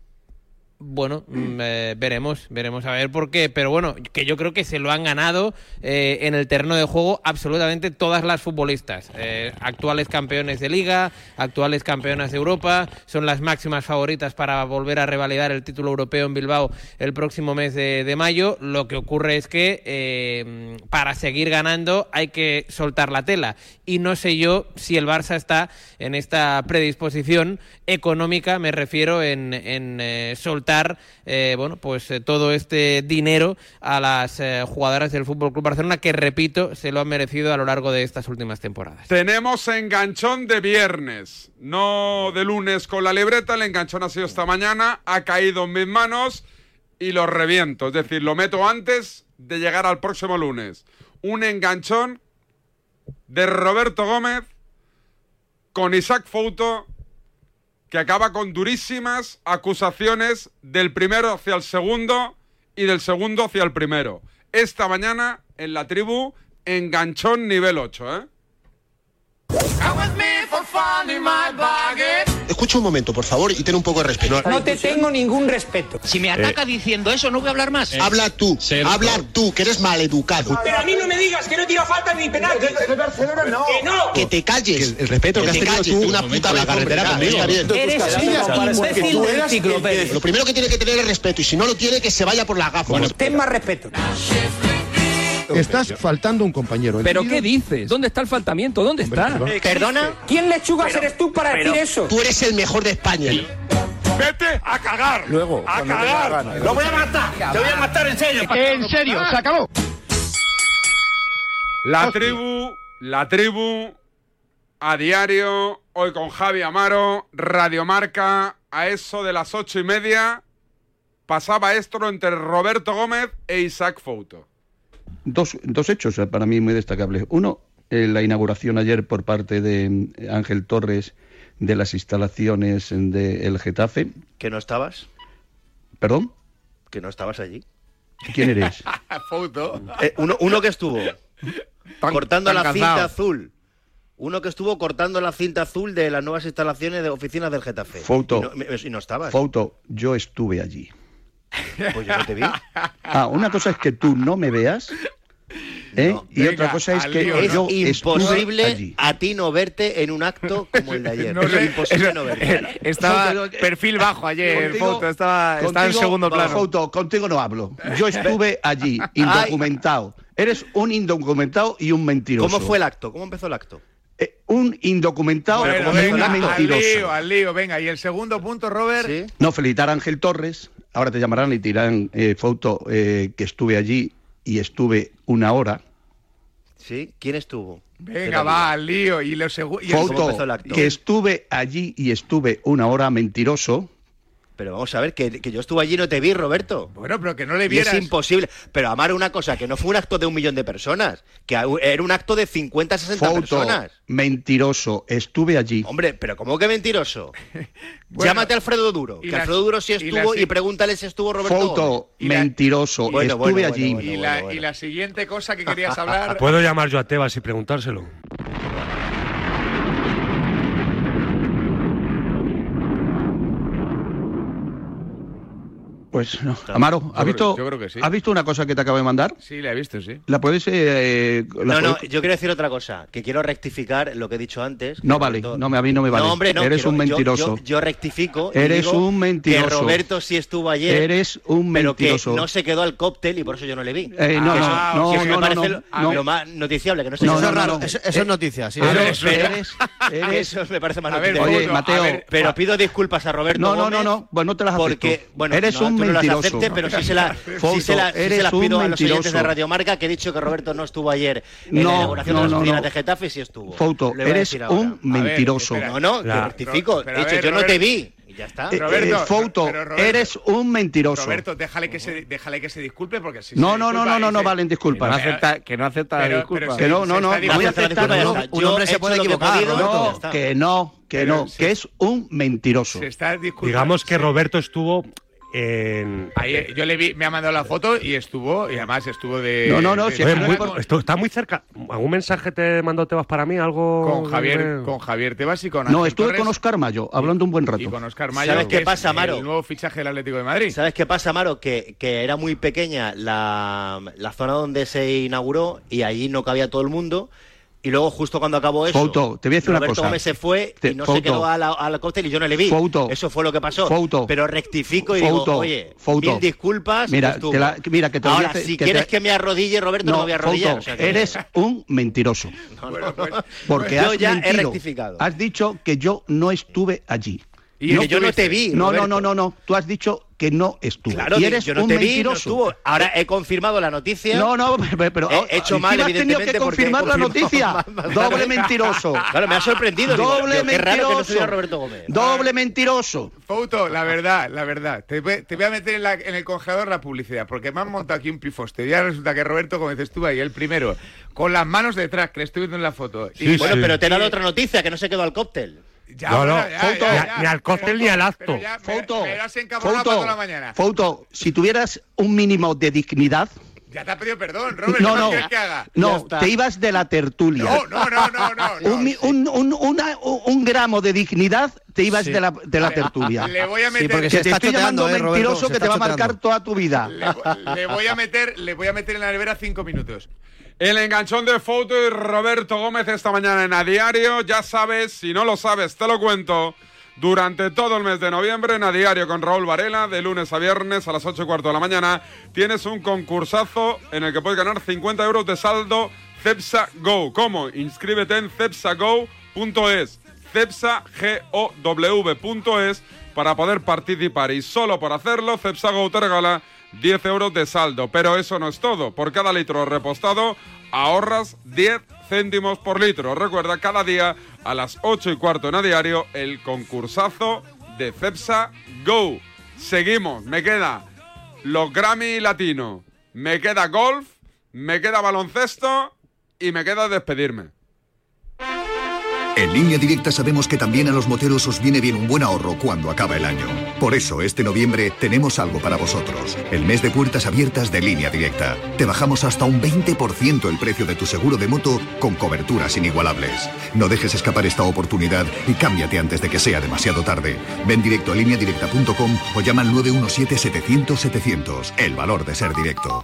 Bueno, mm, eh, veremos, veremos a ver por qué, pero bueno, que yo creo que se lo han ganado eh, en el terreno de juego absolutamente todas las futbolistas. Eh, actuales campeones de liga, actuales campeonas de Europa, son las máximas favoritas para volver a revalidar el título europeo en Bilbao el próximo mes de, mayo. Lo que ocurre es que eh, para seguir ganando hay que soltar la tela y no sé yo si el Barça está en esta predisposición económica, me refiero en, en, eh, soltar eh, bueno pues eh, todo este dinero a las jugadoras del Fútbol Barcelona que repito se lo han merecido a lo largo de estas últimas temporadas. Tenemos enganchón de viernes, no de lunes con la libreta. El enganchón ha sido esta mañana, ha caído en mis manos y lo reviento. Es decir, lo meto antes de llegar al próximo lunes. Un enganchón de Roberto Gómez con Isaac Fouto que acaba con durísimas acusaciones del primero hacia el segundo y del segundo hacia el primero. Esta mañana en la tribu, enganchón nivel 8, ¿eh? Escucha un momento, por favor, y ten un poco de respeto. No te tengo ningún respeto. Si me ataca diciendo eso, no voy a hablar más. Habla tú, habla tú, que eres maleducado. Pero a mí no me digas que no tira falta ni penal. Que Barcelona no. Que no. Que te calles. el respeto que, has tenido tú una puta la carretera conmigo. Está bien. Eres un imbécil del enciclopedia. Lo primero que tiene que tener es respeto, y si no lo tiene, que se vaya por la gafa. Ten más respeto. Estás faltando un compañero. ¿Pero qué dices? ¿Dónde está el faltamiento? ¿Dónde está? ¿Perdona? ¿Quién lechugas eres tú para decir eso? Tú eres el mejor de España. Vete a cagar. Luego. A cagar. Lo voy a matar. Te voy a matar en serio. En serio, se acabó. La tribu, la tribu, a diario, hoy con Javi Amaro, Radiomarca, a eso de las ocho y media, pasaba esto entre Roberto Gómez e Isaac Fouto. Dos, dos hechos para mí muy destacables. Uno, eh, la inauguración ayer por parte de eh, Ángel Torres de las instalaciones del Getafe. ¿Que no estabas? ¿Perdón? ¿Que no estabas allí? ¿Quién eres? Foto. Eh, uno, uno que estuvo cortando tan la cansado. cinta azul. Uno que estuvo cortando la cinta azul de las nuevas instalaciones de oficinas del Getafe. Foto. Y no, me- y no estabas. Foto, yo estuve allí. Pues yo no te vi. Ah, una cosa es que tú no me veas. ¿eh? y venga, otra cosa es que lío, Es imposible a ti no verte en un acto como el de ayer. No es imposible no verte. eh, Estaba perfil bajo ayer, foto, estaba, estaba en contigo- segundo no, plano. Foto, contigo no hablo. Yo estuve allí, indocumentado. Eres un indocumentado y un mentiroso. ¿Cómo fue el acto? ¿Cómo empezó el acto? Eh, un indocumentado Bueno, y un venga, al mentiroso. lío, al lío, venga. Y el segundo punto, Robert. No, felicitar a Ángel Torres. Ahora te llamarán y te dirán, eh, foto, eh, que estuve allí y estuve una hora. ¿Sí? ¿Quién estuvo? Venga, va, al lío. Y lo segu- y el- que estuve allí y estuve una hora mentiroso. Pero vamos a ver, que, que yo estuve allí y no te vi, Roberto. Bueno, pero que no le Y vieras. es imposible. Pero Amar, una cosa, que no fue un acto de un millón de personas, que era un acto de 50, 60 Foto, personas. mentiroso, estuve allí. Hombre, pero ¿cómo que mentiroso? Llámate a Alfredo Duro, y que Alfredo Duro sí y estuvo y, si- pregúntale si estuvo Roberto Foto, mentiroso, Bueno, estuve bueno, allí. bueno, y, la, y la siguiente cosa que querías hablar. ¿Puedo llamar yo a Tebas y preguntárselo? Pues no. Amaro, ¿has Yo visto, creo- yo creo que sí. ¿has visto una cosa que te acabo de mandar? Sí, la he visto, sí. ¿La puedes...? eh, la No, no, puedes- yo quiero decir otra cosa, que quiero rectificar lo que he dicho antes. No vale, Roberto- no, me- a mí no me vale. No, hombre, no. Eres quiero- un mentiroso. Yo, yo rectifico. y Eres digo un mentiroso. Que Roberto sí estuvo ayer. Eres un Pero que mentiroso. no se quedó al cóctel y por eso yo no le vi. Eh, no, no, eso- no, eso me no, parece no, lo, no. lo más noticiable, que no al no, cóctel. no. Eso, eso es noticia, sí. Eres- Eso- eres- eres- Eso me parece más A ver, noticia. Oye, Mateo, Pero pido disculpas a Roberto No, no, no, no, pues no te las. Porque, bueno, Eres no, un no las mentiroso. aceptes, pero sí se, la, sí Fouto, se, la- sí se las un pido a los oyentes mentiroso. de Radiomarca que he dicho que Roberto no estuvo ayer en No, la inauguración no, de las no, oficinas no. de Getafe y sí estuvo. A eres un mentiroso. espera. No, no, La- te rectifico. pero He dicho, ver, yo no te vi. Y ya está. Eh, Roberto, eh, Fouto, pero Roberto- eres un mentiroso. Roberto, déjale que se, déjale que se disculpe porque si No, se no, no, disculpa no, no, no valen disculpas. No acepta- que no acepta la Pero- disculpa. pero Que se- no, no, no, no voy a aceptar. Un Yo hombre se puede que equivocar, podido, No, que no, que Pero no, se- que es un mentiroso. Se está. Digamos que Sí. Roberto estuvo en... Ahí, yo le vi, me ha mandado la foto y estuvo, y además estuvo de. No, no, no, de- si Oye, muy- con, esto está muy cerca. ¿Algún mensaje te mandó Tebas para mí? ¿Algo? con Javier, con Javier Tebas y con No, Ángel estuve Torres con Oscar Mayo, hablando un buen y rato. con Oscar Mayo. ¿Sabes qué es pasa, Amaro? El nuevo fichaje del Atlético de Madrid. ¿Sabes qué pasa, Maro? Que, que era muy pequeña la, la zona donde se inauguró y allí no cabía todo el mundo. Y luego, justo cuando acabó eso, Fouto, te voy a decir una Roberto cosa. Gómez se fue Te- y no Fouto. se quedó a la- al cóctel y yo no le vi. Fouto. Eso fue lo que pasó. Pero rectifico y digo, oye, mil disculpas. Mira, no te la- mira, que te voy a Ahora, si que quieres te- que me arrodille, Roberto, no, me voy a arrodillar. Fouto, o sea que- eres un mentiroso. Porque Yo has ya he mentido. rectificado. Has dicho que yo no estuve allí. Y que yo no te vi. No, no, no, no, no. Tú has dicho que no estuve. Claro, y eres yo no un te vi, no mentiroso. estuvo. Ahora he confirmado la noticia. No, no, pero, He hecho mal, has tenido que confirmar la noticia. Doble mentiroso. Claro, me ha sorprendido. Doble digo, qué raro que no mentiroso. estuviera Roberto Gómez. Doble mentiroso. Fouto, la verdad, la verdad. Te, voy- te voy a meter en, la- en el congelador la publicidad, porque me han montado aquí un pifoste. Ya resulta que Roberto Gómez estuvo ahí, el primero, con las manos detrás, que le estoy viendo en la foto. Sí, Bueno, sí. pero te he dado otra noticia, que no se quedó al cóctel. Ya, No, no, ya, Fouto, ya, ni- ya. ni al cóctel ni al acto. Mañana. Fouto, si tuvieras un mínimo de dignidad, Ya te ha pedido perdón, Robert. no, ¿qué más no, que haga? no, te ibas de la tertulia. No, no, no, no, no. no. un, un, un- una- un gramo de dignidad te ibas Sí. de la, de la tertulia. Le voy a Sí, meter... porque que se te está estoy llamando eh, Roberto, mentiroso que te va a marcar toda tu vida. Le, le voy a meter, le voy a meter en la nevera cinco minutos. El enganchón de Foto y Roberto Gómez esta mañana en A Diario. Ya sabes, si no lo sabes, te lo cuento. Durante todo el mes de noviembre, en A Diario con Raúl Varela, de lunes a viernes a las 8 y cuarto de la mañana, tienes un concursazo en el que puedes ganar 50 euros de saldo Cepsa Go. ¿Cómo? Inscríbete en cepsago.es. cepsagow.es para poder participar y solo por hacerlo Cepsa Go te regala 10 euros de saldo. Pero eso no es todo. Por cada litro repostado ahorras 10 céntimos por litro. Recuerda, cada día a las 8 y cuarto en a diario el concursazo de Cepsa Go. Seguimos, me queda los Grammy Latino, me queda golf, me queda baloncesto y me queda despedirme. En línea directa sabemos que también a los moteros os viene bien un buen ahorro cuando acaba el año. Por eso, este noviembre tenemos algo para vosotros. El mes de puertas abiertas de línea directa. Te bajamos hasta un 20% el precio de tu seguro de moto con coberturas inigualables. No dejes escapar esta oportunidad y cámbiate antes de que sea demasiado tarde. Ven directo a lineadirecta.com o llama al 917-700-700. El valor de ser directo.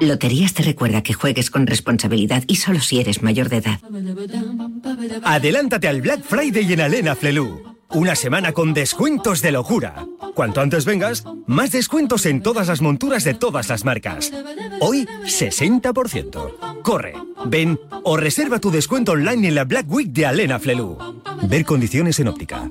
Loterías te recuerda que juegues con responsabilidad y solo si eres mayor de edad. Adelántate al Black Friday en Alena Flelu. Una semana con descuentos de locura. Cuanto antes vengas, más descuentos en todas las monturas de todas las marcas. Hoy, 60%. Corre, ven o reserva tu descuento online en la Black Week de Alena Flelu. Ver condiciones en óptica.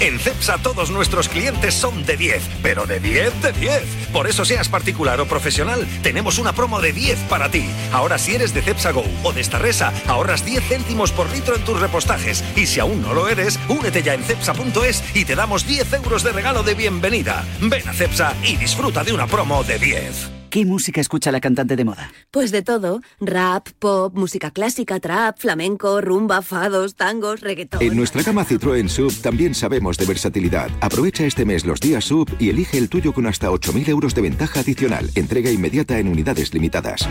En CEPSA todos nuestros clientes son de 10, pero de 10 de 10. Por eso seas particular o profesional, tenemos una promo de 10 para ti. Ahora si eres de CEPSA Go o de Starresa, ahorras 10 céntimos por litro en tus repostajes. Y si aún no lo eres, únete ya en cepsa.es y te damos 10 euros de regalo de bienvenida. Ven a CEPSA y disfruta de una promo de 10. ¿Qué música escucha la cantante de moda? Pues de todo. Rap, pop, música clásica, trap, flamenco, rumba, fados, tangos, reggaetón. En nuestra gama Citroën Sub también sabemos de versatilidad. Aprovecha este mes los días Sub y elige el tuyo con hasta 8.000 euros de ventaja adicional. Entrega inmediata en unidades limitadas.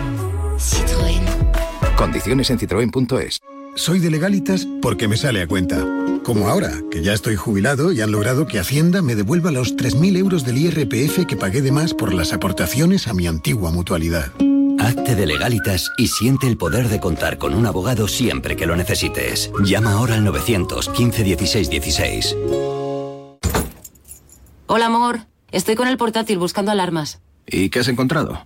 Citroën. Condiciones en citroen.es. Soy de legalitas porque me sale a cuenta. Como ahora, que ya estoy jubilado y han logrado que Hacienda me devuelva los 3.000 euros del IRPF que pagué de más por las aportaciones a mi antigua mutualidad. Hazte de legalitas y siente el poder de contar con un abogado siempre que lo necesites. Llama ahora al 915 16 16. Hola, amor. Estoy con el portátil buscando alarmas. ¿Y qué has encontrado?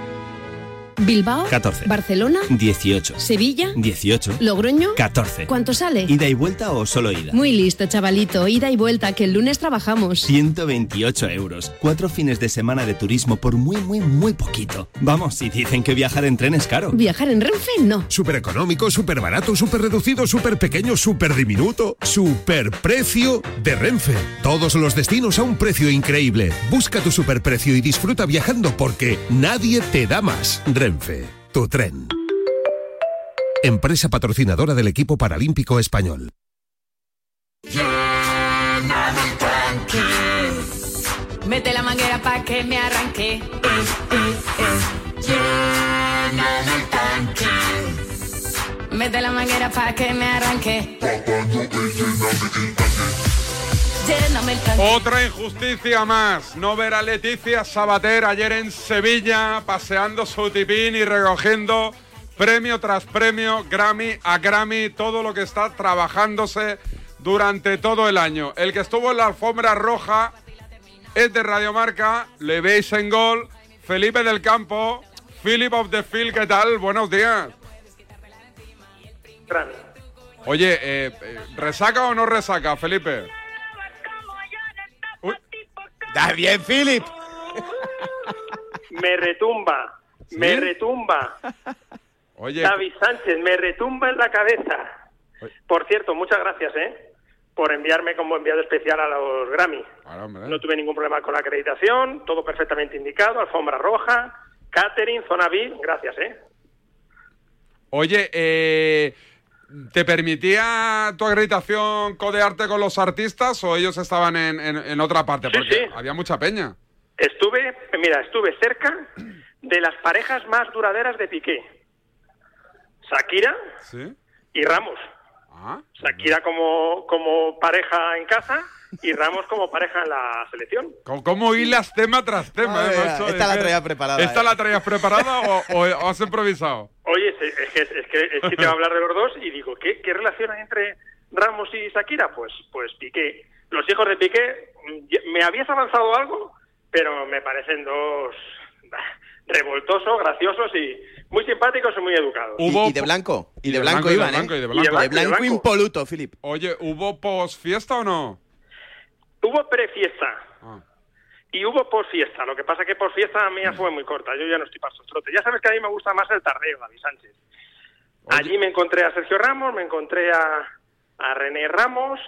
Bilbao 14. Barcelona 18. Sevilla 18. Logroño 14. ¿Cuánto sale? ¿Ida y vuelta o solo ida? Muy listo, chavalito. Ida y vuelta, que el lunes trabajamos. 128 euros. Cuatro fines de semana de turismo por muy, muy, muy poquito. Vamos, si dicen que viajar en tren es caro. ¿Viajar en Renfe? No. Súper económico, súper barato, súper reducido, súper pequeño, súper diminuto. Super precio de Renfe. Todos los destinos a un precio increíble. Busca tu superprecio y disfruta viajando porque nadie te da más. Renfe, tu tren. Empresa patrocinadora del equipo paralímpico español. Mete la manguera pa' que me arranque. Eh, eh, eh. Lléname el tanque. Mete la manguera pa' que me arranque. Otra injusticia más. No ver a Leticia Sabater ayer en Sevilla paseando su tipín y recogiendo premio tras premio, Grammy a Grammy, todo lo que está trabajándose durante todo el año. El que estuvo en la alfombra roja es de Radiomarca, le veis en gol, Felipe del Campo, Philip of the Field, ¿qué tal? Buenos días. Oye, eh, eh, ¿resaca o no resaca, Felipe? Da bien, Philip. Me retumba, me retumba. Oye, David Sánchez, me retumba en la cabeza. Por cierto, muchas gracias, ¿eh? Por enviarme como enviado especial a los Grammy. ahora. No tuve ningún problema con la acreditación, todo perfectamente indicado, alfombra roja, catering, zona VIP, gracias, ¿eh? Oye, eh, ¿te permitía tu acreditación codearte con los artistas o ellos estaban en, en- en otra parte? Porque había mucha peña. Estuve, mira, estuve cerca de las parejas más duraderas de Piqué. Shakira ¿Sí? y Ramos. Ah, Shakira como, como pareja en casa y Ramos como pareja en la selección. ¿Cómo, cómo hilas tema tras tema? Madre eh, macho? esta Es la que- traía preparada, ¿Esta eh. la traías preparada o, o- o has improvisado? Oye, es, es que, es, que, es que te voy a hablar de los dos y digo, ¿qué, qué relación hay entre Ramos y Shakira? Pues, pues Piqué. Los hijos de Piqué, me habías avanzado algo, pero me parecen dos revoltosos, graciosos y muy simpáticos y muy educados. Y, y de blanco. Y de blanco y blanco, ¿eh? y de blanco. De blanco impoluto, Philip. Oye, ¿hubo post fiesta o no? Hubo prefiesta y hubo posfiesta. Lo que pasa que posfiesta mía fue muy corta. Yo ya no estoy para esos trotes. Ya sabes que a mí me gusta más el tardeo, David Sánchez. Allí me encontré a Sergio Ramos, me encontré a, a René Ramos,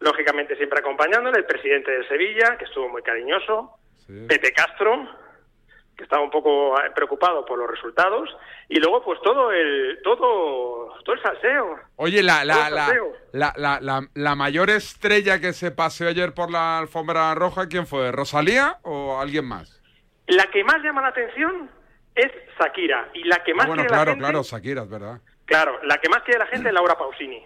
lógicamente siempre acompañándole, el presidente del Sevilla, que estuvo muy cariñoso, Pepe Castro, que estaba un poco eh, preocupado por los resultados, y luego pues todo el todo todo el salseo. Oye, la, la, la, la, la, la- la mayor estrella que se paseó ayer por la alfombra roja, ¿quién fue? ¿Rosalía o alguien más? La que más llama la atención es Shakira, y la que más Ah, bueno, quiere la claro, gente- claro, Shakira, es verdad. Claro, la que más quiere la gente es Laura Pausini.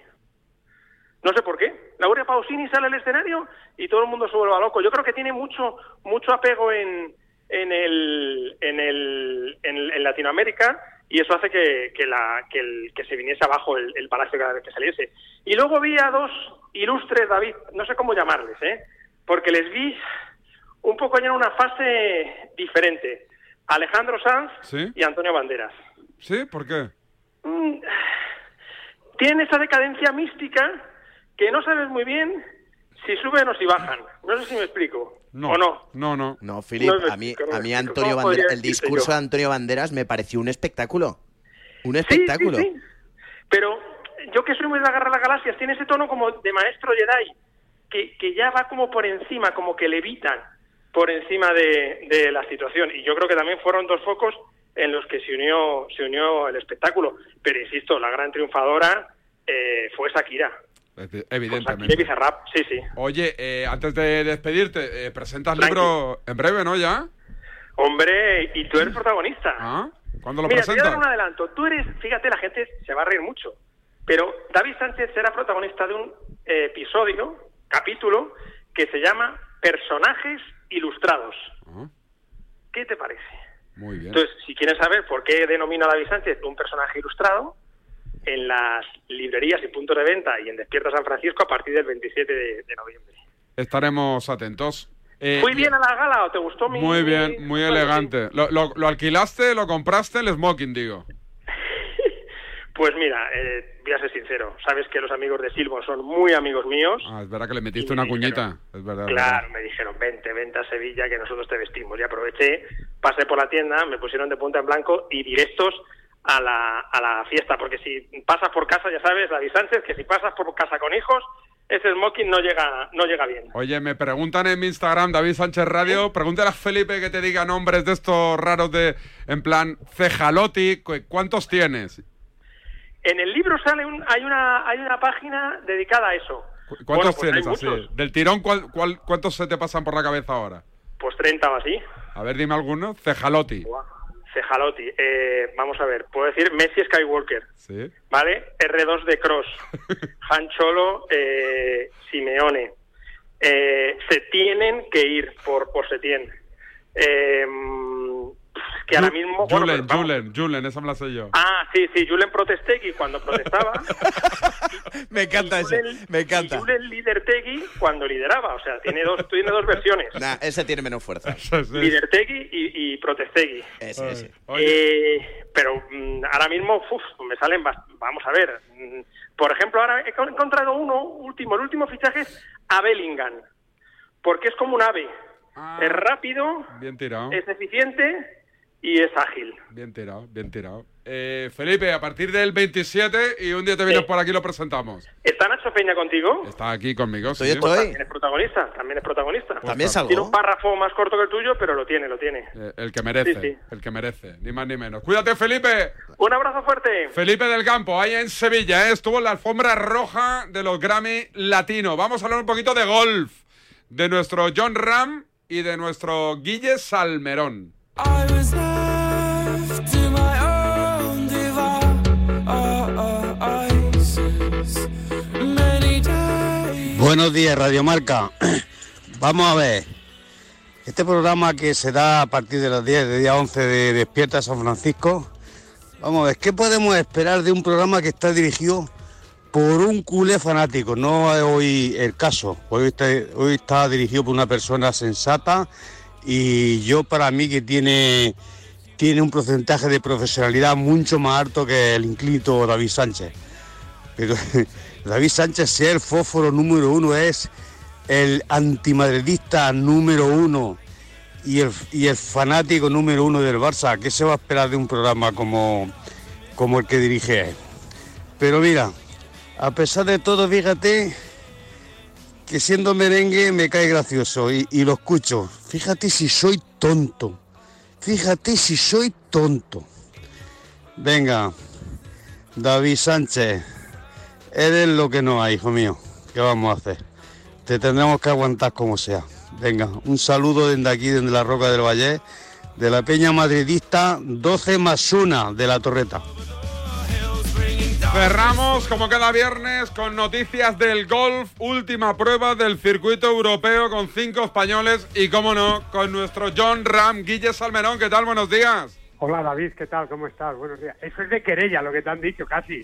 No sé por qué. Laura Pausini sale al escenario y todo el mundo se vuelve loco. Yo creo que tiene mucho mucho apego en en el en el en, en Latinoamérica y eso hace que, que la que, el- que se viniese abajo el, el palacio cada vez que saliese. Y luego vi a dos ilustres David, no sé cómo llamarles, ¿eh? Porque les vi un poco ya en una fase diferente. Alejandro Sanz ¿Sí? y Antonio Banderas. ¿Sí? ¿Por qué? Mm, tienen esa decadencia mística que no sabes muy bien si suben o si bajan. No sé si me explico. No, ¿O no? No, no. No, Filip, No me a mí, a mí. Antonio ¿Cómo Banderas, podría el discurso de Antonio Banderas me pareció un espectáculo. Un Sí, espectáculo. Sí, sí, Pero yo que soy muy de agarrar las galaxias, tiene ese tono como de maestro Jedi, que, que ya va como por encima, como que levitan por encima de, de la situación. Y yo creo que también fueron dos focos en los que se unió, se unió el espectáculo. Pero insisto, la gran triunfadora eh, fue Shakira. Evidentemente. y Bizarrap, sí, sí. Oye, eh, antes de despedirte, eh, presentas libro en breve, ¿no? ¿Ya? Hombre, y tú eres protagonista. ¿Ah? ¿Cuándo lo Mira, te voy a presentas? dar un adelanto. Tú eres, fíjate, la gente se va a reír mucho, pero David Sánchez será protagonista de un eh, episodio, capítulo, que se llama Personajes Ilustrados. Ah, ¿Qué te parece? muy bien. Entonces, si quieren saber por qué denomina a David Sánchez un personaje ilustrado, en las librerías y puntos de venta y en Despierta San Francisco a partir del 27 de, de noviembre. Estaremos atentos. Eh, ¿Fui bien a la gala o te gustó mi...? Muy bien, muy elegante. ¿Lo, lo, lo alquilaste, lo compraste, el smoking, digo? Pues mira, eh, voy a ser sincero. Sabes que los amigos de Silvo son muy amigos míos. Ah, es verdad que le metiste una cuñita. Es verdad. Claro, me dijeron, vente, vente a Sevilla que nosotros te vestimos. Y aproveché, pasé por la tienda, me pusieron de punta en blanco y directos a la, a la fiesta. Porque si pasas por casa, ya sabes, David Sánchez, que si pasas por casa con hijos, ese smoking no llega, no llega bien. Oye, me preguntan en mi Instagram, David Sánchez Radio, pregúntale a Felipe que te diga nombres de estos raros de, en plan, cejalotti, cu- ¿cuántos tienes? En el libro sale un, hay una hay una página dedicada a eso. ¿Cuántos Bueno, pues tienes así? Del tirón, ¿cuál, cuál, cuántos se te pasan por la cabeza ahora? Pues 30 o así. A ver, dime alguno. Cejalotti. Cejalotti. Eh, vamos a ver, puedo decir Messi Skywalker. Sí. ¿Vale? R2 de Cross. Han Cholo, eh, Simeone. Eh, se tienen que ir por, por Setién. Eh, que ahora mismo... bueno, Julen. Julen, Julen, esa me la sé yo. Ah, sí, sí, Julen Protestegui cuando protestaba. Me encanta ese, me encanta. Y Julen Lidertegui cuando lideraba. O sea, tiene dos, tiene dos versiones. Nah, ese tiene menos fuerza. Lidertegui y, y Protestegui. Ese, ese. Eh, pero mm, ahora mismo uf, me salen, vamos a ver. mm, por ejemplo, ahora he con- encontrado uno último, el último fichaje es a Bellingham, porque es como un ave. Es rápido, Bien tirado. es eficiente y es ágil. Bien tirado, bien tirado. Eh, Felipe, a partir del 27 y un día te vienes por aquí y lo presentamos. ¿Está Nacho Peña contigo? Está aquí conmigo, sí. Pues también es protagonista, también es protagonista. ¿También salgo? Tiene un párrafo más corto que el tuyo, pero lo tiene, lo tiene. Eh, el que merece, Sí, sí. el que merece, ni más ni menos. Cuídate, Felipe. Un abrazo fuerte. Felipe del Campo, ahí en Sevilla, ¿eh? estuvo en la alfombra roja de los Grammy Latino. Vamos a hablar un poquito de golf, de nuestro John Ram y de nuestro Guille Salmerón. Buenos días, Radio Marca. Vamos a ver. Este programa que se da a partir de las 10 de día 11 de Despierta San Francisco. Vamos a ver, ¿qué podemos esperar de un programa que está dirigido por un culé fanático? No es hoy el caso. Hoy está, hoy está dirigido por una persona sensata y yo para mí que tiene, tiene un porcentaje de profesionalidad mucho más alto que el inclito David Sánchez. Pero David Sánchez, si el fósforo número uno, es el antimadridista número uno y el, y el fanático número uno del Barça. ¿Qué se va a esperar de un programa como, como el que dirige él? Pero mira, a pesar de todo, fíjate que siendo merengue me cae gracioso y, lo escucho. Fíjate si soy tonto. Fíjate si soy tonto. Venga, David Sánchez, eres lo que no hay, hijo mío. ¿Qué vamos a hacer? Te tendremos que aguantar como sea. Venga, un saludo desde aquí, desde la Roca del Valle, de la Peña Madridista 12 más 1 de la Torreta. Cerramos como cada viernes con noticias del golf, última prueba del circuito europeo con cinco españoles y, como no, con nuestro John Ram, Guille Salmerón. ¿Qué tal? Buenos días. Hola David, ¿qué tal? ¿Cómo estás? Buenos días. Eso es de querella lo que te han dicho casi.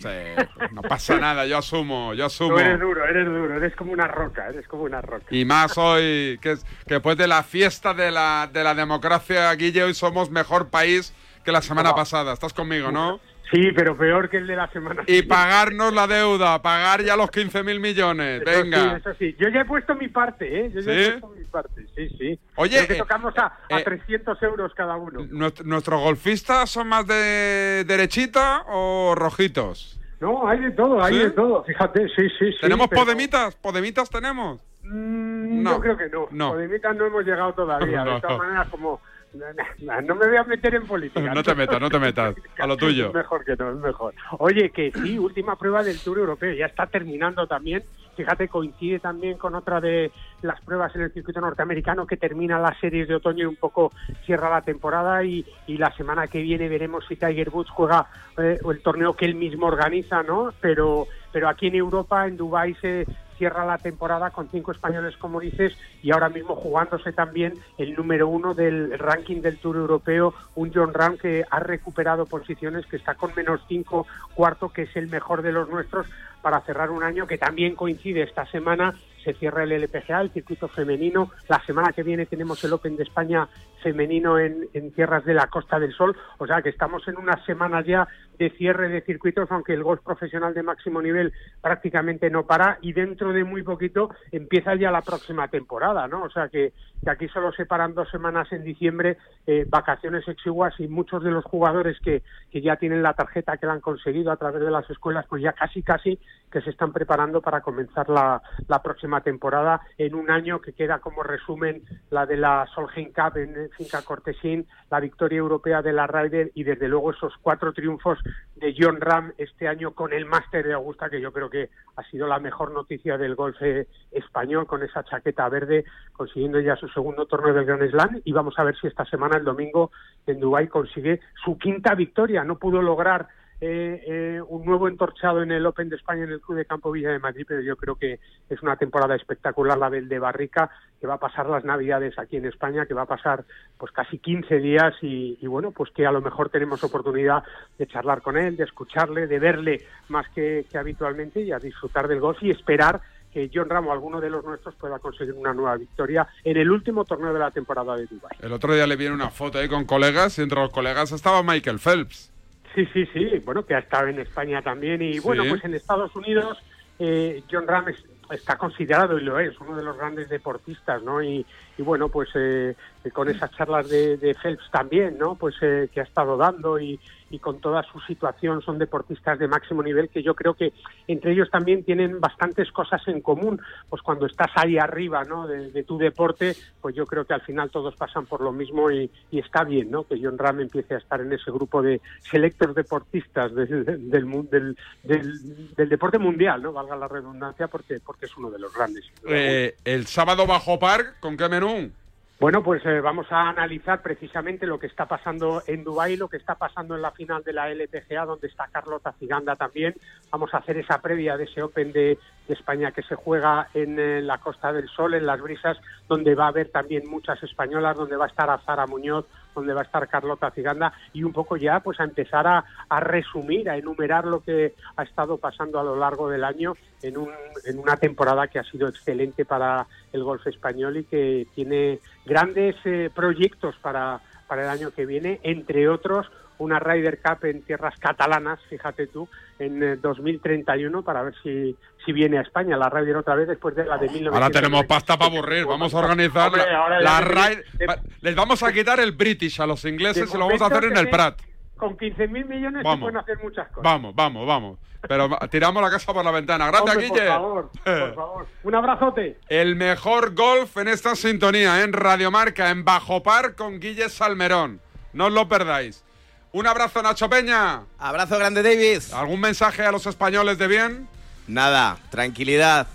No pasa nada, yo asumo, yo asumo. Tú eres duro, eres duro, eres como una roca, eres como una roca. Y más hoy, que, es- que después de la fiesta de la, de la democracia, Guille, hoy somos mejor país que la semana pasada. ¿Estás conmigo, no? Sí, pero peor que el de la semana. Y pagarnos la deuda, pagar ya los 15.000 millones. Eso Venga. sí, eso sí. Yo ya he puesto mi parte, ¿eh? Yo ya ¿Sí? he puesto mi parte, sí, sí. Oye, Creo que eh, tocamos a, a eh, 300 euros cada uno. ¿Nuestro- ¿Nuestros golfistas son más de derechita o rojitos? No, hay de todo, hay ¿Sí? de todo. Fíjate, sí, sí, sí. ¿Tenemos pero- podemitas? ¿Podemitas tenemos? Mm, No. Yo creo que no. No. Podemitas no hemos llegado todavía. No. De todas maneras, como... No me voy a meter en política. No te metas, no te metas. A lo tuyo. Es mejor que no, es mejor. Oye, que sí, última prueba del Tour Europeo, ya está terminando también. Fíjate, coincide también con otra de las pruebas en el circuito norteamericano que termina las series de otoño y un poco cierra la temporada y, y la semana que viene veremos si Tiger Woods juega eh, el torneo que él mismo organiza, ¿no? Pero, pero aquí en Europa, en Dubái, se cierra la temporada con cinco españoles, como dices, y ahora mismo jugándose también el número uno del ranking del Tour Europeo, un John Ram que ha recuperado posiciones, que está con menos cinco, cuarto, que es el mejor de los nuestros, para cerrar un año que también coincide esta semana. Se cierra el LPGA, el circuito femenino. La semana que viene tenemos el Open de España femenino en, en tierras de la Costa del Sol. O sea que estamos en unas semanas ya de cierre de circuitos, aunque el golf profesional de máximo nivel prácticamente no para. Y dentro de muy poquito empieza ya la próxima temporada, ¿no? O sea que, que aquí solo separan dos semanas en diciembre, eh, vacaciones exiguas y muchos de los jugadores que, que ya tienen la tarjeta que la han conseguido a través de las escuelas, pues ya casi casi que se están preparando para comenzar la, la próxima temporada en un año que queda como resumen la de la Solheim Cup en Finca Cortesín, la victoria europea de la Ryder y desde luego esos cuatro triunfos de John Ram este año con el Máster de Augusta, que yo creo que ha sido la mejor noticia del golf español con esa chaqueta verde, consiguiendo ya su segundo torneo del Grand Slam y vamos a ver si esta semana, el domingo, en Dubái consigue su quinta victoria. No pudo lograr eh, eh, un nuevo entorchado en el Open de España en el Club de Campo Villa de Madrid, pero yo creo que es una temporada espectacular la del de Barrica, que va a pasar las Navidades aquí en España, que va a pasar pues casi 15 días y, bueno, pues que a lo mejor tenemos oportunidad de charlar con él, de escucharle, de verle más que, que habitualmente y a disfrutar del golf y esperar que John Ramo, alguno de los nuestros, pueda conseguir una nueva victoria en el último torneo de la temporada de Dubái. El otro día le viene una foto ahí con colegas y entre los colegas estaba Michael Phelps. Sí, sí, sí, bueno, que ha estado en España también y bueno, Sí. pues en Estados Unidos eh, John Ram es- está considerado y lo es, uno de los grandes deportistas, ¿no? Y, y bueno, pues eh, con esas charlas de, de Phelps también, ¿no? Pues eh, que ha estado dando y, y con toda su situación son deportistas de máximo nivel que yo creo que entre ellos también tienen bastantes cosas en común. Pues cuando estás ahí arriba, ¿no? De, de tu deporte, pues yo creo que al final todos pasan por lo mismo y, y está bien, ¿no? Que John Ram empiece a estar en ese grupo de selectos deportistas del, del, deporte mundial, ¿no? Valga la redundancia porque, porque es uno de los grandes. Eh, el sábado bajo park, ¿con qué menú? Bueno, pues eh, vamos a analizar precisamente lo que está pasando en Dubái, lo que está pasando en la final de la LPGA, donde está Carlota Ciganda también. Vamos a hacer esa previa de ese Open de, España que se juega en eh, la Costa del Sol, en las brisas, donde va a haber también muchas españolas, donde va a estar Azara Muñoz, donde va a estar Carlota Ciganda y un poco ya pues a empezar a, a resumir, a enumerar lo que ha estado pasando a lo largo del año en, un, en una temporada que ha sido excelente para el golf español y que tiene grandes eh, proyectos para, para el año que viene, entre otros una Ryder Cup en tierras catalanas, fíjate tú, en eh, 2031 para ver si, si viene aÑa la Ryder otra vez después de la de 1990. Ahora tenemos pasta para aburrir. Vamos a organizar Hombre, la, la Ryder- Les vamos a quitar el British a los ingleses y lo vamos a hacer en el Prat. Con 15.000 millones se Vamos. pueden hacer muchas cosas. Vamos, vamos, vamos. Pero tiramos la casa por la ventana. Gracias, Hombre, Guille. Por favor, por favor. Un abrazote. El mejor golf en esta sintonía, en Radiomarca, en Bajo Par con Guille Salmerón. No os lo perdáis. Un abrazo, Nacho Peña. Abrazo grande, David. ¿Algún mensaje a los españoles de bien? Nada, tranquilidad.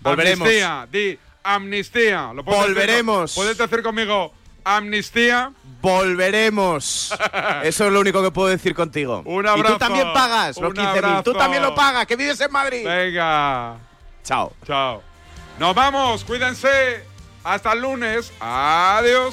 Volveremos. Amnistía, di amnistía. ¿Lo puedes decir- Volveremos. ¿Puedes decir conmigo amnistía? Volveremos. Eso es lo único que puedo decir contigo. Un Y abrazo. tú también pagas los Un 15.000. Tú también lo pagas, que vives en Madrid. Venga. Chao. Chao. Nos vamos, cuídense. Hasta el lunes. Adiós.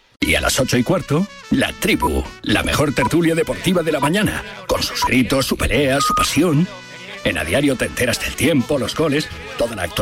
Y a las 8 y cuarto, La Tribu, la mejor tertulia deportiva de la mañana, con sus gritos, su pelea, su pasión. En A Diario te enteras del tiempo, los goles, toda la actualidad